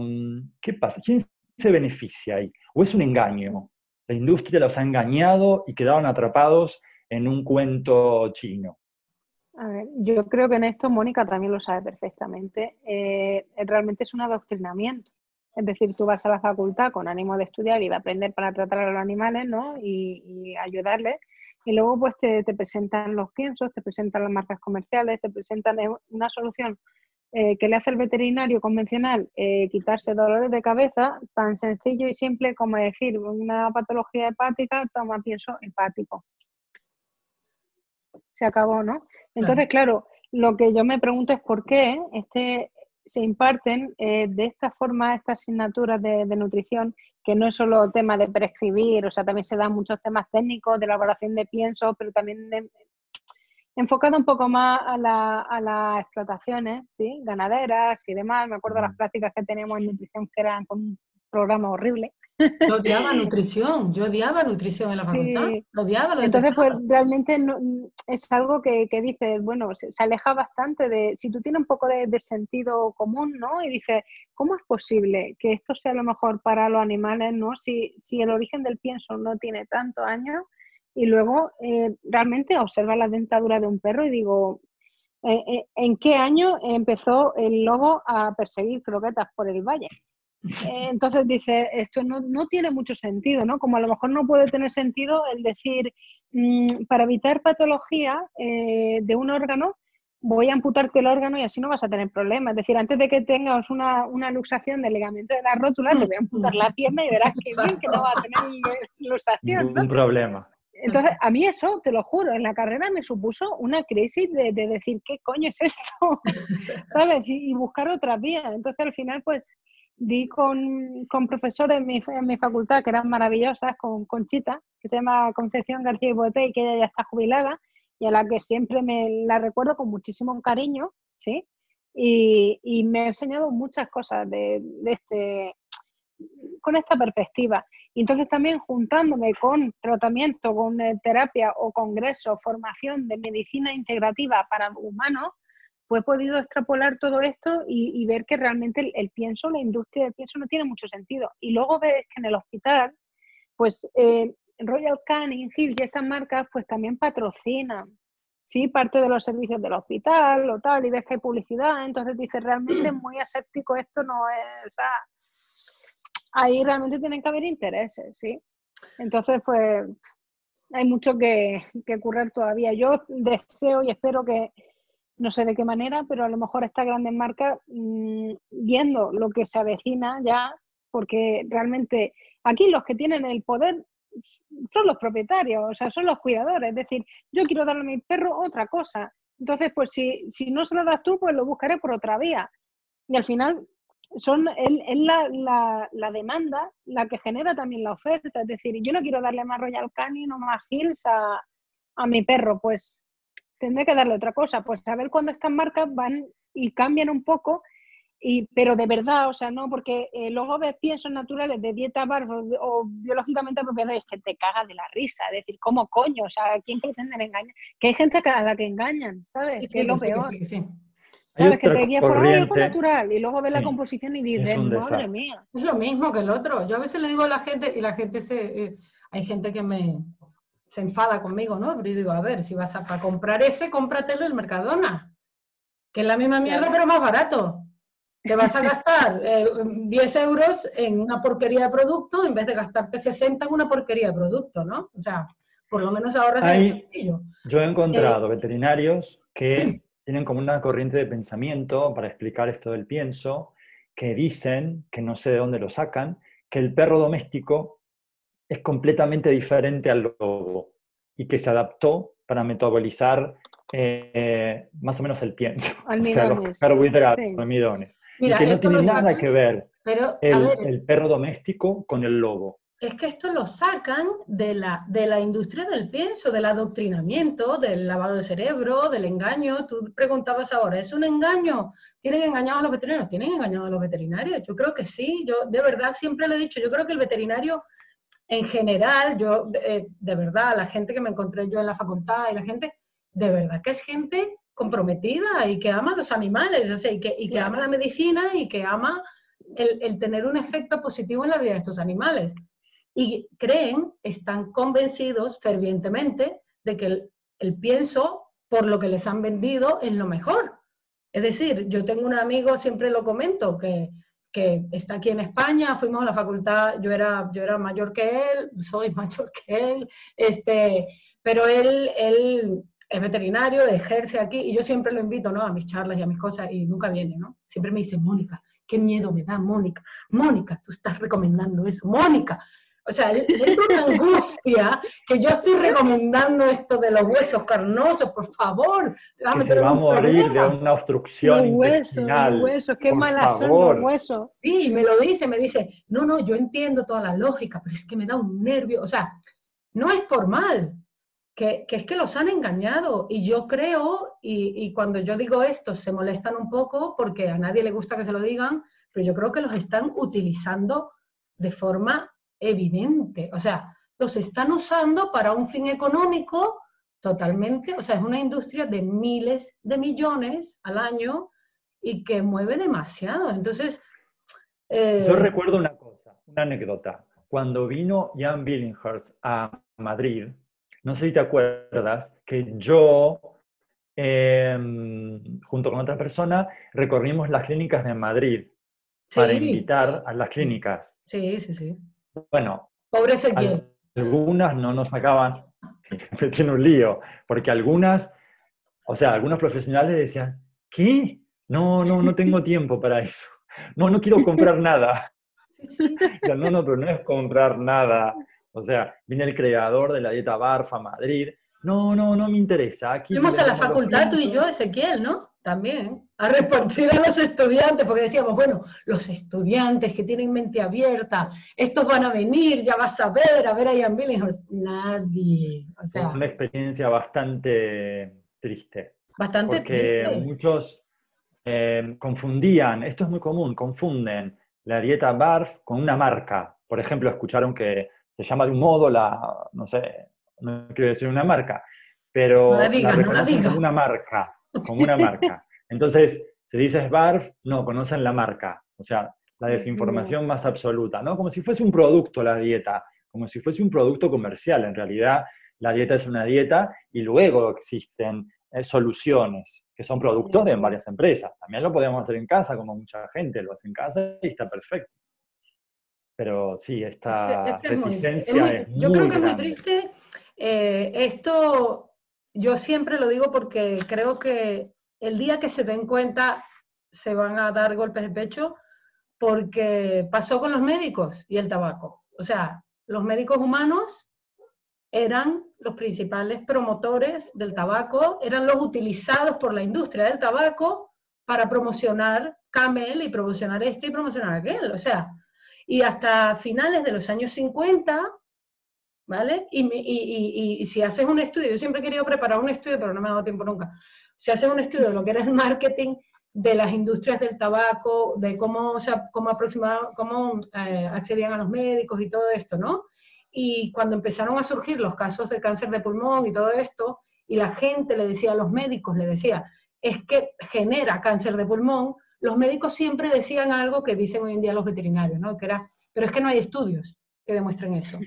¿Qué pasa? ¿Quién se beneficia ahí? ¿O es un engaño? La industria los ha engañado y quedaron atrapados en un cuento chino. A ver, yo creo que en esto Mónica también lo sabe perfectamente. Eh, realmente es un adoctrinamiento. Es decir, tú vas a la facultad con ánimo de estudiar y de aprender para tratar a los animales, ¿no? Y, ayudarles. Y luego pues te, presentan los piensos, te presentan las marcas comerciales, te presentan una solución eh, que le hace el veterinario convencional eh, quitarse dolores de cabeza, tan sencillo y simple como decir una patología hepática, toma pienso hepático. Se acabó, ¿no? Entonces, claro, lo que yo me pregunto es por qué este, se imparten eh, de esta forma estas asignaturas de, nutrición, que no es solo tema de prescribir, o sea, también se dan muchos temas técnicos de elaboración de pienso, pero también enfocado un poco más a, las explotaciones, ¿sí? Ganaderas y demás. Me acuerdo de las prácticas que teníamos en nutrición que eran con un programa horrible. Yo odiaba nutrición, yo odiaba nutrición en la facultad, lo odiaba. Lo Entonces, pues realmente no, es algo que, que dices, bueno, se, aleja bastante de, si tú tienes un poco de, sentido común, ¿no? Y dices, ¿cómo es posible que esto sea lo mejor para los animales, ¿no? Si, si el origen del pienso no tiene tantos años y luego eh, realmente observa la dentadura de un perro y digo, eh, eh, ¿en qué año empezó el lobo a perseguir croquetas por el valle? Entonces dice, esto no, no, tiene mucho sentido, ¿no? Como a lo mejor no puede tener sentido el decir, mm, para evitar patología de un órgano, voy a amputarte el órgano y así no vas a tener problemas. Es decir, antes de que tengas una, una luxación del ligamento de la rótula, te voy a amputar la pierna y verás que bien que no va a tener luxación. Ningún problema. Entonces, a mí eso, te lo juro, en la carrera me supuso una crisis de, decir, ¿qué coño es esto? ¿Sabes? Y, buscar otra vía. Entonces, al final, pues, di con, profesores en mi, en mi, facultad que eran maravillosas, con Conchita, que se llama Concepción García y Bote, y que ella ya está jubilada, y a la que siempre me la recuerdo con muchísimo cariño, ¿sí? Y, y me ha enseñado muchas cosas de, de este, con esta perspectiva. Y entonces también juntándome con tratamiento, con eh, terapia o congreso, formación de medicina integrativa para humanos, pues he podido extrapolar todo esto y, ver que realmente el, pienso, la industria del pienso no tiene mucho sentido. Y luego ves que en el hospital, pues eh, Royal Canin, Hill y estas marcas, pues también patrocinan, ¿sí? Parte de los servicios del hospital o tal, y ves que hay publicidad, entonces dices, realmente muy aséptico esto no es ahí realmente tienen que haber intereses, ¿sí? Entonces, pues hay mucho que, que ocurrir todavía. Yo deseo y espero que, no sé de qué manera, pero a lo mejor esta grandes marcas, mm, viendo lo que se avecina ya, porque realmente aquí los que tienen el poder son los propietarios, o sea, son los cuidadores. Es decir, yo quiero darle a mi perro otra cosa. Entonces, pues si, si no se lo das tú, pues lo buscaré por otra vía. Y al final son, es la, la, demanda la que genera también la oferta. Es decir, yo no quiero darle más Royal Canin o más Hills a, a mi perro, pues tendré que darle otra cosa. Pues a ver cuándo estas marcas van y cambian un poco, y, pero de verdad, o sea, no, porque eh, luego ves piensos naturales de dieta bar o, biológicamente apropiada y es que te caga de la risa. Es decir, ¿cómo coño? O sea, ¿quién pretenden engañar? Que hay gente a la que engañan, ¿sabes? que es lo peor. ¿Sabes? Que te guías por algo natural y luego ves la composición y dices, madre mía. Es lo mismo que el otro. Yo a veces le digo a la gente, y la gente se. Eh, hay gente que me se enfada conmigo, ¿no? Pero yo digo, a ver, si vas a comprar ese, cómpratelo el Mercadona. Que es la misma mierda, pero más barato. te vas a gastar 10 eh, euros en una porquería de producto en vez de gastarte 60 en una porquería de producto, ¿no? O sea, por lo menos ahorras Ahí, Yo he encontrado eh, veterinarios que tienen como una corriente de pensamiento para explicar esto del pienso, que dicen, que no sé de dónde lo sacan, que el perro doméstico es completamente diferente al lobo y que se adaptó para metabolizar eh, más o menos el pienso, o sea, los carbohidratos, almidones, y que no tiene nada que ver el perro doméstico con el lobo es que esto lo sacan de la, de la industria del pienso, del adoctrinamiento, del lavado de cerebro, del engaño. Tú preguntabas ahora, ¿es un engaño? ¿Tienen engañados a los veterinarios? ¿Tienen engañados a los veterinarios? Yo creo que sí, yo de verdad siempre lo he dicho, yo creo que el veterinario en general, yo de, verdad, la gente que me encontré yo en la facultad y la gente, de verdad que es gente comprometida y que ama los animales, o sea, y que, y que ama la medicina y que ama el, el tener un efecto positivo en la vida de estos animales y creen, están convencidos fervientemente de que el, pienso, por lo que les han vendido, es lo mejor. Es decir, yo tengo un amigo, siempre lo comento, que, que está aquí en España, fuimos a la facultad, yo era, yo era mayor que él, soy mayor que él, este, pero él, él es veterinario, ejerce aquí, y yo siempre lo invito ¿no? a mis charlas y a mis cosas, y nunca viene, ¿no? Siempre me dice, Mónica, qué miedo me da, Mónica, Mónica, tú estás recomendando eso, Mónica, o sea, es una angustia que yo estoy recomendando esto de los huesos carnosos, por favor. Que se va a morir de una obstrucción los huesos, Los huesos, qué malas son los huesos. Sí, me lo dice, me dice, no, no, yo entiendo toda la lógica, pero es que me da un nervio. O sea, no es por mal, que, que es que los han engañado. Y yo creo, y, y cuando yo digo esto, se molestan un poco porque a nadie le gusta que se lo digan, pero yo creo que los están utilizando de forma evidente. O sea, los están usando para un fin económico totalmente, o sea, es una industria de miles de millones al año y que mueve demasiado. Entonces... Eh, Yo recuerdo una cosa, una anécdota. Cuando vino Jan Billinghurst a Madrid, no sé si te acuerdas, que yo, em, junto con otra persona, recorrimos las clínicas de Madrid para invitar a las clínicas. Sí, sí, sí. Bueno, algunas no nos sacaban, me tiene un lío, porque algunas, o sea, algunos profesionales decían, ¿qué? No, no, no tengo tiempo para eso. No, no quiero comprar nada. no, no, pero no es comprar nada. O sea, viene el creador de la dieta Barfa Madrid. No, no, no me interesa. Aquí Fuimos a la facultad tú y yo, Ezequiel, ¿no? también a repartir a los estudiantes, porque decíamos, bueno, los estudiantes que tienen mente abierta, estos van a venir, ya vas a ver, a ver a Ian Billinghurst. Nadie. O sea, una experiencia bastante triste. Bastante porque muchos eh, confundían, esto es muy común, confunden la dieta BARF con una marca. Por ejemplo, escucharon que se llama de un modo la, no sé, no quiero decir una marca, pero la, reconocen como una marca como una marca. Entonces, si dices BARF, no, conocen la marca. O sea, la desinformación más absoluta, ¿no? Como si fuese un producto la dieta, como si fuese un producto comercial. En realidad, la dieta es una dieta y luego existen eh, soluciones que son productos de varias empresas. También lo podemos hacer en casa, como mucha gente lo hace en casa y está perfecto. Pero sí, esta reticencia es, Yo creo que es muy triste. Eh, esto yo siempre lo digo porque creo que el día que se den cuenta se van a dar golpes de pecho porque pasó con los médicos y el tabaco. O sea, los médicos humanos eran los principales promotores del tabaco, eran los utilizados por la industria del tabaco para promocionar Camel y promocionar este y promocionar aquel. O sea, y hasta finales de los años 50 ¿vale? Y, si haces un estudio, yo siempre he querido preparar un estudio, pero no me ha dado tiempo nunca. Si haces un estudio de lo que era el marketing de las industrias del tabaco, de cómo, o sea, cómo, cómo eh, accedían a los médicos y todo esto, ¿no? Y cuando empezaron a surgir los casos de cáncer de pulmón y todo esto, y la gente le decía a los médicos, le decía, es que genera cáncer de pulmón, los médicos siempre decían algo que dicen hoy en día los veterinarios, ¿no? Que era, pero es que no hay estudios que demuestren eso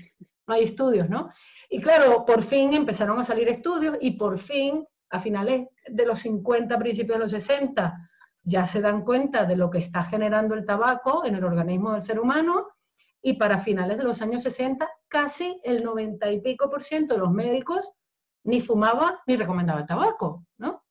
no hay estudios, ¿no? Y claro, por fin empezaron a salir estudios y por fin, a finales de los 50, principios de los 60, ya se dan cuenta de lo que está generando el tabaco en el organismo del ser humano y para finales de los años 60 casi el 90 y pico por ciento de los médicos ni fumaba ni recomendaba el tabaco, ¿no?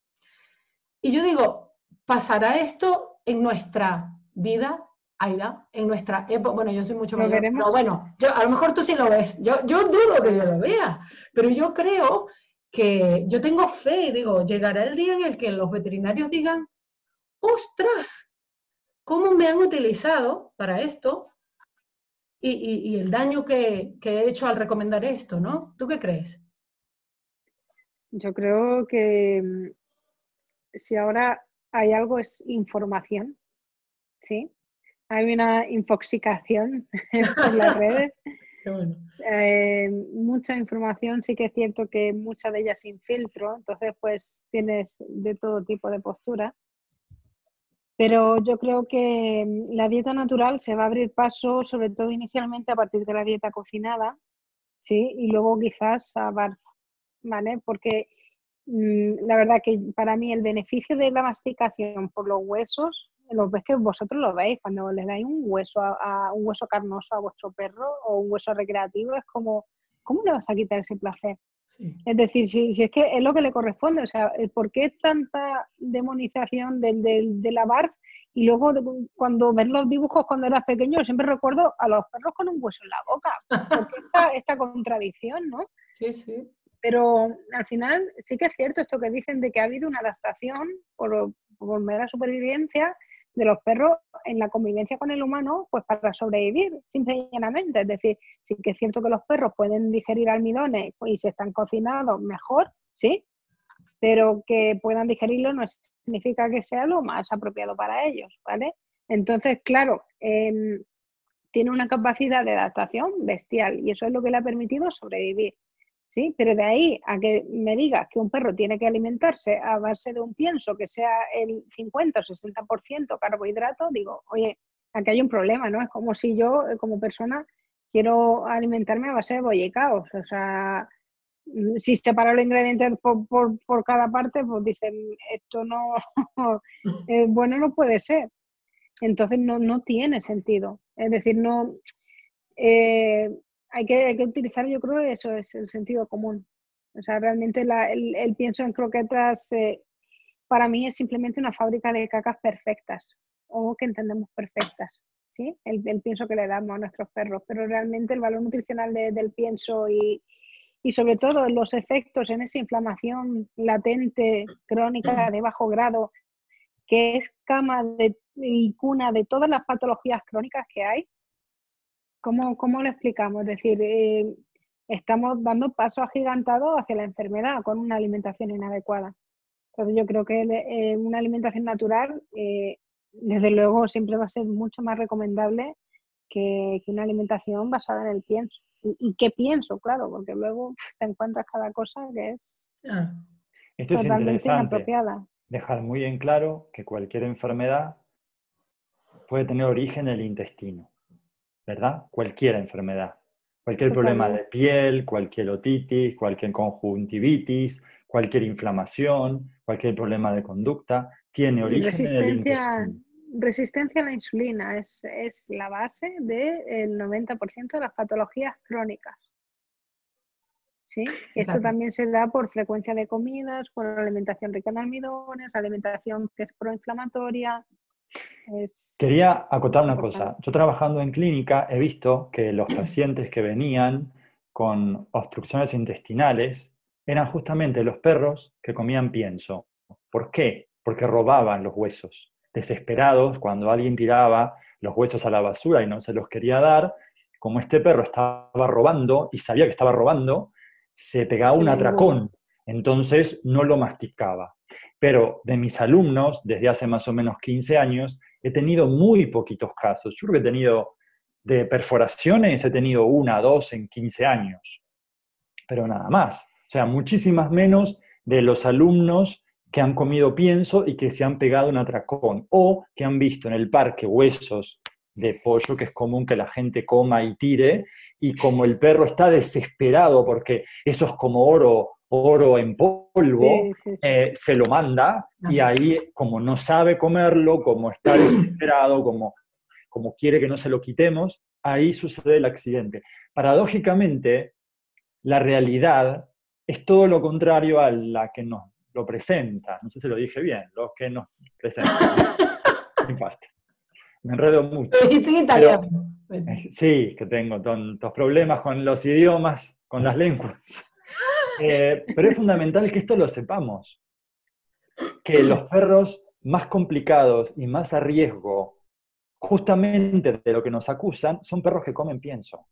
Y yo digo, ¿pasará esto en nuestra vida, Aida? En nuestra época, bueno, yo soy mucho mayor, pero bueno, yo, a lo mejor tú sí lo ves, yo, yo dudo que yo lo vea, pero yo creo que yo tengo fe, digo, llegará el día en el que los veterinarios digan, ostras, ¿cómo me han utilizado para esto? Y, el daño que, he hecho al recomendar esto, ¿no? ¿Tú qué crees? Yo creo que mm, si ahora hay algo es información, ¿sí? Hay una infoxicación en las redes. Eh, mucha información, sí que es cierto que mucha de ella sin filtro, entonces pues tienes de todo tipo de postura. Pero yo creo que mm, la dieta natural se va a abrir paso, sobre todo inicialmente a partir de la dieta cocinada, ¿sí? Y luego quizás a bar, ¿vale? Porque mm, la verdad que para mí el beneficio de la masticación por los huesos, lo ves que vosotros lo veis, cuando le dais un hueso a, un hueso carnoso a vuestro perro o un hueso recreativo, es como, ¿cómo le vas a quitar ese placer? Es decir, si, si, es que es lo que le corresponde, o sea, ¿por qué tanta demonización del, del, de la barf? Y luego cuando ves los dibujos cuando eras pequeño, siempre recuerdo a los perros con un hueso en la boca. Porque esta, esta contradicción, ¿no? Sí, sí. Pero al final sí que es cierto esto que dicen de que ha habido una adaptación por, por mera supervivencia de los perros en la convivencia con el humano, pues para sobrevivir, simple y llanamente. Es decir, sí que es cierto que los perros pueden digerir almidones y si están cocinados, mejor, ¿sí? Pero que puedan digerirlo no significa que sea lo más apropiado para ellos, ¿vale? Entonces, claro, em, tiene una capacidad de adaptación bestial y eso es lo que le ha permitido sobrevivir. ¿Sí? Pero de ahí a que me digas que un perro tiene que alimentarse a base de un pienso que sea el 50 o 60% carbohidrato, digo, oye, aquí hay un problema, ¿no? Es como si yo, eh, como persona, quiero alimentarme a base de bollicaos, o sea, mm, si separo los ingredientes por, por, cada parte, pues dicen, esto no, eh, bueno, no puede ser. Entonces no, no tiene sentido. Es decir, no, eh, hay que, utilizar, yo creo, eso es el sentido común. O sea, realmente el, pienso en croquetas eh, para mí es simplemente una fábrica de cacas perfectas o que entendemos perfectas. ¿sí? El, pienso que le damos a nuestros perros, pero realmente el valor nutricional del pienso y, y sobre todo los efectos en esa inflamación latente, crónica, de bajo grado, que es cama de, y cuna de todas las patologías crónicas que hay, ¿Cómo, cómo lo explicamos? Es decir, eh, estamos dando pasos agigantados hacia la enfermedad con una alimentación inadecuada. Entonces yo creo que eh, una alimentación natural, eh, desde luego, siempre va a ser mucho más recomendable que, una alimentación basada en el pienso. ¿Y, qué pienso? Claro, porque luego te encuentras cada cosa que es Esto totalmente inapropiada. Dejar muy en claro que cualquier enfermedad puede tener origen en el intestino. ¿Verdad? Cualquier enfermedad. Cualquier problema de piel, cualquier otitis, cualquier conjuntivitis, cualquier inflamación, cualquier problema de conducta, tiene origen resistencia, en el Resistencia a la insulina es, la base del 90% de las patologías crónicas. ¿Sí? Esto también se da por frecuencia de comidas, por alimentación rica en almidones, alimentación que es proinflamatoria, Quería acotar una cosa. Yo trabajando en clínica he visto que los pacientes que venían con obstrucciones intestinales eran justamente los perros que comían pienso. ¿Por qué? Porque robaban los huesos. Desesperados, cuando alguien tiraba los huesos a la basura y no se los quería dar, como este perro estaba robando y sabía que estaba robando, se pegaba un atracón. Entonces no lo masticaba. Pero de mis alumnos, desde hace más o menos 15 años, he tenido muy poquitos casos. Yo creo que he tenido de perforaciones, he tenido una, dos en 15 años, pero nada más. O sea, muchísimas menos de los alumnos que han comido pienso y que se han pegado un atracón o que han visto en el parque huesos de pollo, que es común que la gente coma y tire, y como el perro está desesperado porque eso es como oro oro en polvo, eh, se lo manda y ahí como no sabe comerlo, como está desesperado, como, como quiere que no se lo quitemos, ahí sucede el accidente. Paradójicamente, la realidad es todo lo contrario a la que nos lo presenta. No sé si lo dije bien, lo que nos presenta. Me enredo mucho. Eh, sí, que tengo tantos problemas con los idiomas, con las lenguas. Eh, pero es fundamental que esto lo sepamos. Que los perros más complicados y más a riesgo, justamente de lo que nos acusan, son perros que comen pienso.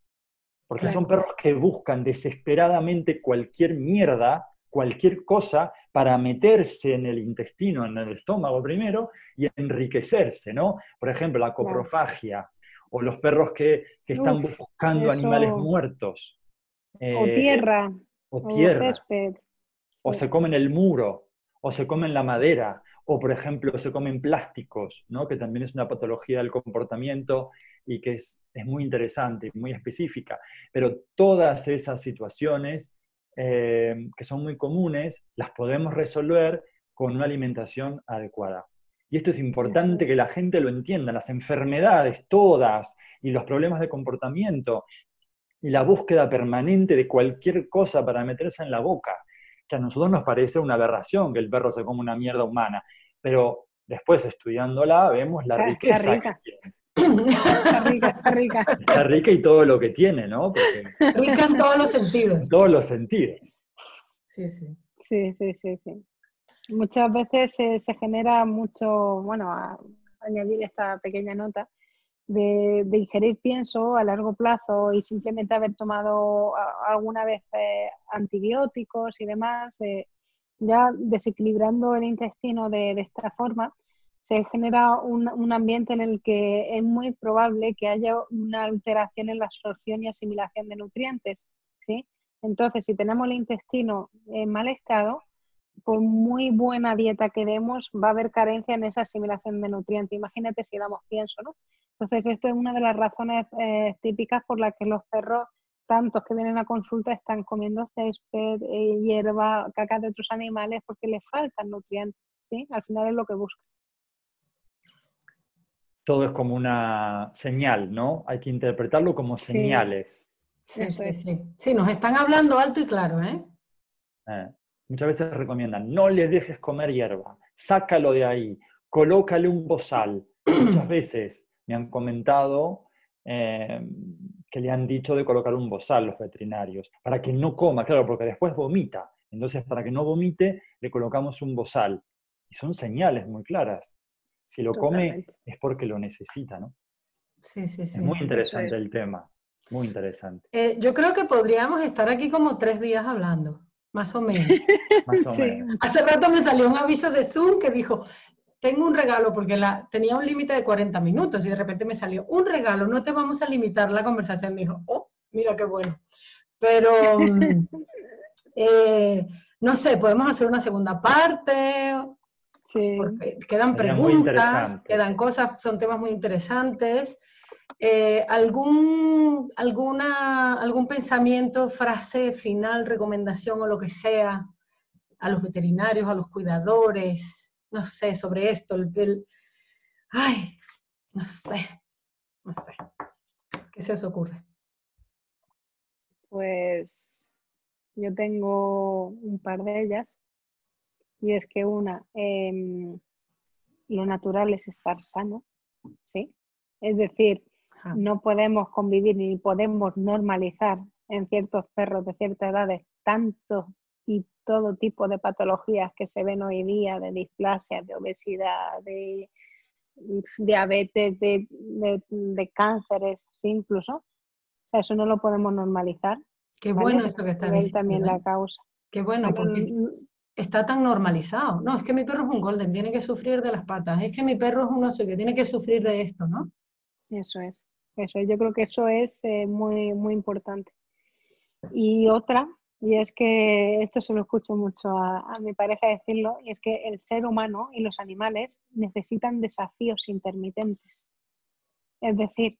Porque son perros que buscan desesperadamente cualquier mierda, cualquier cosa, para meterse en el intestino, en el estómago primero, y enriquecerse, ¿no? Por ejemplo, la coprofagia, o los perros que, están buscando animales muertos. o eh, tierra. O, tierra. O se comen el muro, o se comen la madera, o por ejemplo se comen plásticos, ¿no? que también es una patología del comportamiento y que es, es muy interesante, muy específica. Pero todas esas situaciones eh, que son muy comunes las podemos resolver con una alimentación adecuada. Y esto es importante que la gente lo entienda, las enfermedades todas y los problemas de comportamiento y la búsqueda permanente de cualquier cosa para meterse en la boca, que a nosotros nos parece una aberración que el perro se come una mierda humana, pero después estudiándola vemos la riqueza que tiene. Está rica, está rica. Está rica y todo lo que tiene, ¿no? rica en todos los sentidos. En todos los sentidos. Sí, sí. Sí, sí, sí, sí muchas veces se, genera mucho, bueno, a, añadir esta pequeña nota, de, ingerir pienso a largo plazo y simplemente haber tomado alguna vez eh, antibióticos y demás, eh, ya desequilibrando el intestino de, esta forma, se genera un, un, ambiente en el que es muy probable que haya una alteración en la absorción y asimilación de nutrientes. ¿sí? Entonces, si tenemos el intestino en mal estado, por muy buena dieta que demos, va a haber carencia en esa asimilación de nutrientes. Imagínate si damos pienso, ¿no? Entonces, esto es una de las razones eh, típicas por las que los perros, tantos que vienen a consulta, están comiendo césped, eh, hierba, caca de otros animales, porque les faltan nutrientes, ¿sí? Al final es lo que buscan. Todo es como una señal, ¿no? Hay que interpretarlo como señales. Sí, sí, sí. Sí, nos están hablando alto y claro, ¿eh? eh muchas veces recomiendan, no le dejes comer hierba, sácalo de ahí, colócale un bozal. muchas veces me han comentado eh, que le han dicho de colocar un bozal los veterinarios, para que no coma, claro, porque después vomita. Entonces, para que no vomite, le colocamos un bozal. Y son señales muy claras. Si lo come es porque lo necesita, ¿no? Sí, sí, sí. Es muy interesante el tema, muy interesante. Eh, yo creo que podríamos estar aquí como tres días hablando. Más o menos. Hace rato me salió un aviso de Zoom que dijo, tengo un regalo, porque la, tenía un límite de 40 minutos y de repente me salió un regalo, no te vamos a limitar la conversación. Dijo, oh, mira qué bueno. Pero, eh, no sé, podemos hacer una segunda parte. Sí. quedan preguntas, quedan cosas, son temas muy interesantes. Eh, ¿algún, alguna, ¿Algún pensamiento, frase final, recomendación o lo que sea a los veterinarios, a los cuidadores? No sé, sobre esto. El, ay, no sé, no sé. ¿Qué se os ocurre? Pues yo tengo un par de ellas. Y es que una, em, lo natural es estar sano, ¿sí? Es decir, no podemos convivir ni podemos normalizar en ciertos perros de ciertas edades tanto y todo tipo de patologías que se ven hoy día, de displasia, de obesidad, de diabetes, de, de, cánceres, incluso. eso no lo podemos normalizar. Qué bueno eso que está diciendo. también la causa. Qué bueno, porque está tan normalizado. No, es que mi perro es un golden, tiene que sufrir de las patas. Es que mi perro es un oso que tiene que sufrir de esto, ¿no? Eso es. Eso, yo creo que eso es eh, muy, muy importante. Y otra, y es que esto se lo escucho mucho a, mi pareja decirlo, y es que el ser humano y los animales necesitan desafíos intermitentes. Es decir,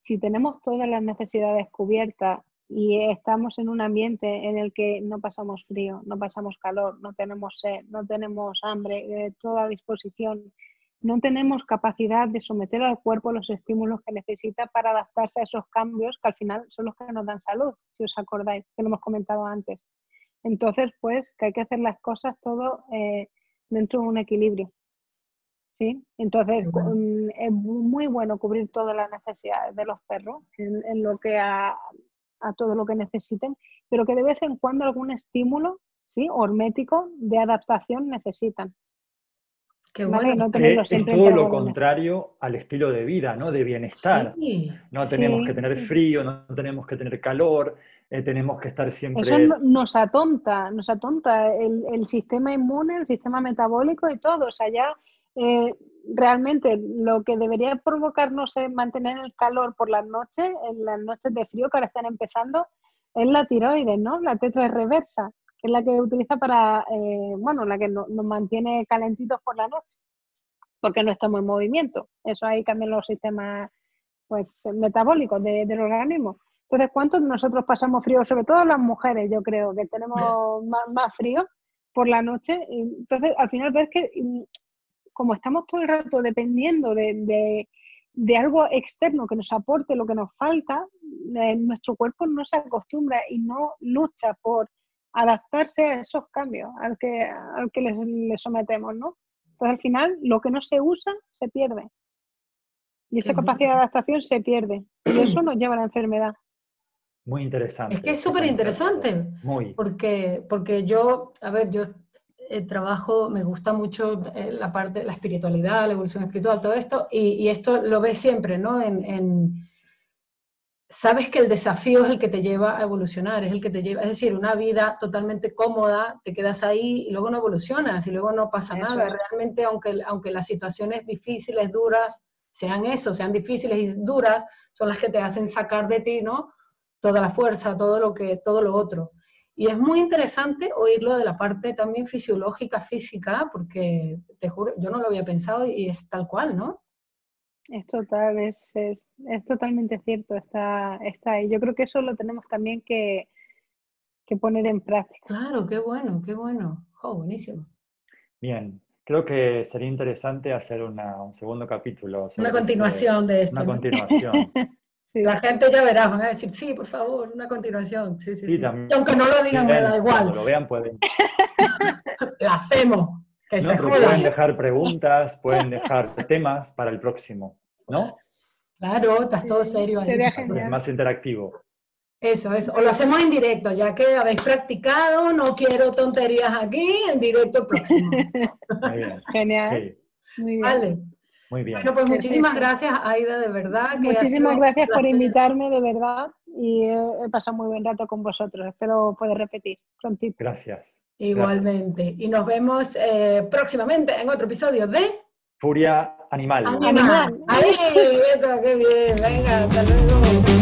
si tenemos todas las necesidades cubiertas y estamos en un ambiente en el que no pasamos frío, no pasamos calor, no tenemos sed, no tenemos hambre, eh, toda disposición, no tenemos capacidad de someter al cuerpo los estímulos que necesita para adaptarse a esos cambios que al final son los que nos dan salud, si os acordáis, que lo hemos comentado antes. Entonces, pues que hay que hacer las cosas todo eh, dentro de un equilibrio. ¿sí? Entonces, mm, es muy bueno cubrir todas las necesidades de los perros en lo que a, a todo lo que necesiten, pero que de vez en cuando algún estímulo ¿sí? hormético de adaptación necesitan. Qué bueno. es todo lo contrario al estilo de vida, ¿no? De bienestar. no tenemos que tener frío, no tenemos que tener calor, eh, tenemos que estar siempre... Eso nos atonta, nos atonta el, el, sistema inmune, el sistema metabólico y todo. O sea, ya eh, realmente lo que debería provocarnos es mantener el calor por las noches, en las noches de frío que ahora están empezando, es la tiroides, ¿no? La tetra reversa, que es la que utiliza para, eh, bueno, la que nos mantiene calentitos por la noche, porque no estamos en movimiento. Eso ahí cambian los sistemas pues, metabólicos del organismo. Entonces, ¿cuántos nosotros pasamos frío? Sobre todo las mujeres, yo creo, que tenemos más, más frío por la noche. Entonces, al final ves que como estamos todo el rato dependiendo de, algo externo que nos aporte lo que nos falta, eh, nuestro cuerpo no se acostumbra y no lucha por adaptarse a esos cambios al que, al que le, sometemos, ¿no? Entonces al final lo que no se usa se pierde. Y esa capacidad de adaptación se pierde. Y eso nos lleva a la enfermedad. Muy interesante. Es que es súper interesante. Muy. Porque, porque yo, a ver, yo el eh, trabajo, me gusta mucho eh, la parte, la espiritualidad, la evolución espiritual, todo esto, y, esto lo ves siempre, ¿no? En, sabes que el desafío es el que te lleva a evolucionar, es el que te lleva, es decir, una vida totalmente cómoda, te quedas ahí y luego no evolucionas y luego no pasa nada. Realmente, aunque, aunque las situaciones difíciles, duras, sean eso, sean difíciles y duras, son las que te hacen sacar de ti, ¿no? Toda la fuerza, todo lo que, todo lo otro. Y es muy interesante oírlo de la parte también fisiológica, física, porque te juro, yo no lo había pensado y es tal cual, ¿no? Es total, es, es, totalmente cierto, está, está ahí. Yo creo que eso lo tenemos también que, poner en práctica. Claro, qué bueno, qué bueno. Oh, buenísimo. Bien, creo que sería interesante hacer una, un segundo capítulo. Una continuación de esto. Una continuación. La gente ya verá, van a decir, sí, por favor, una continuación. Sí, sí, aunque no lo digan, me da igual. lo vean, pueden. lo hacemos. Que se pueden dejar preguntas, pueden dejar temas para el próximo, ¿no? Claro, estás todo serio ahí. Es más interactivo. Eso, eso. O lo hacemos en directo, ya que habéis practicado, no quiero tonterías aquí, en directo próximo. Muy bien. Genial. Muy bien. Vale. Muy bien. Bueno, pues muchísimas gracias, Aida, de verdad. muchísimas gracias por invitarme, de verdad. Y he, pasado muy buen rato con vosotros. Espero poder repetir prontito. Gracias. Igualmente. Y nos vemos eh, próximamente en otro episodio de Furia Animal. Animal. Ahí, eso, qué bien. Venga, hasta luego.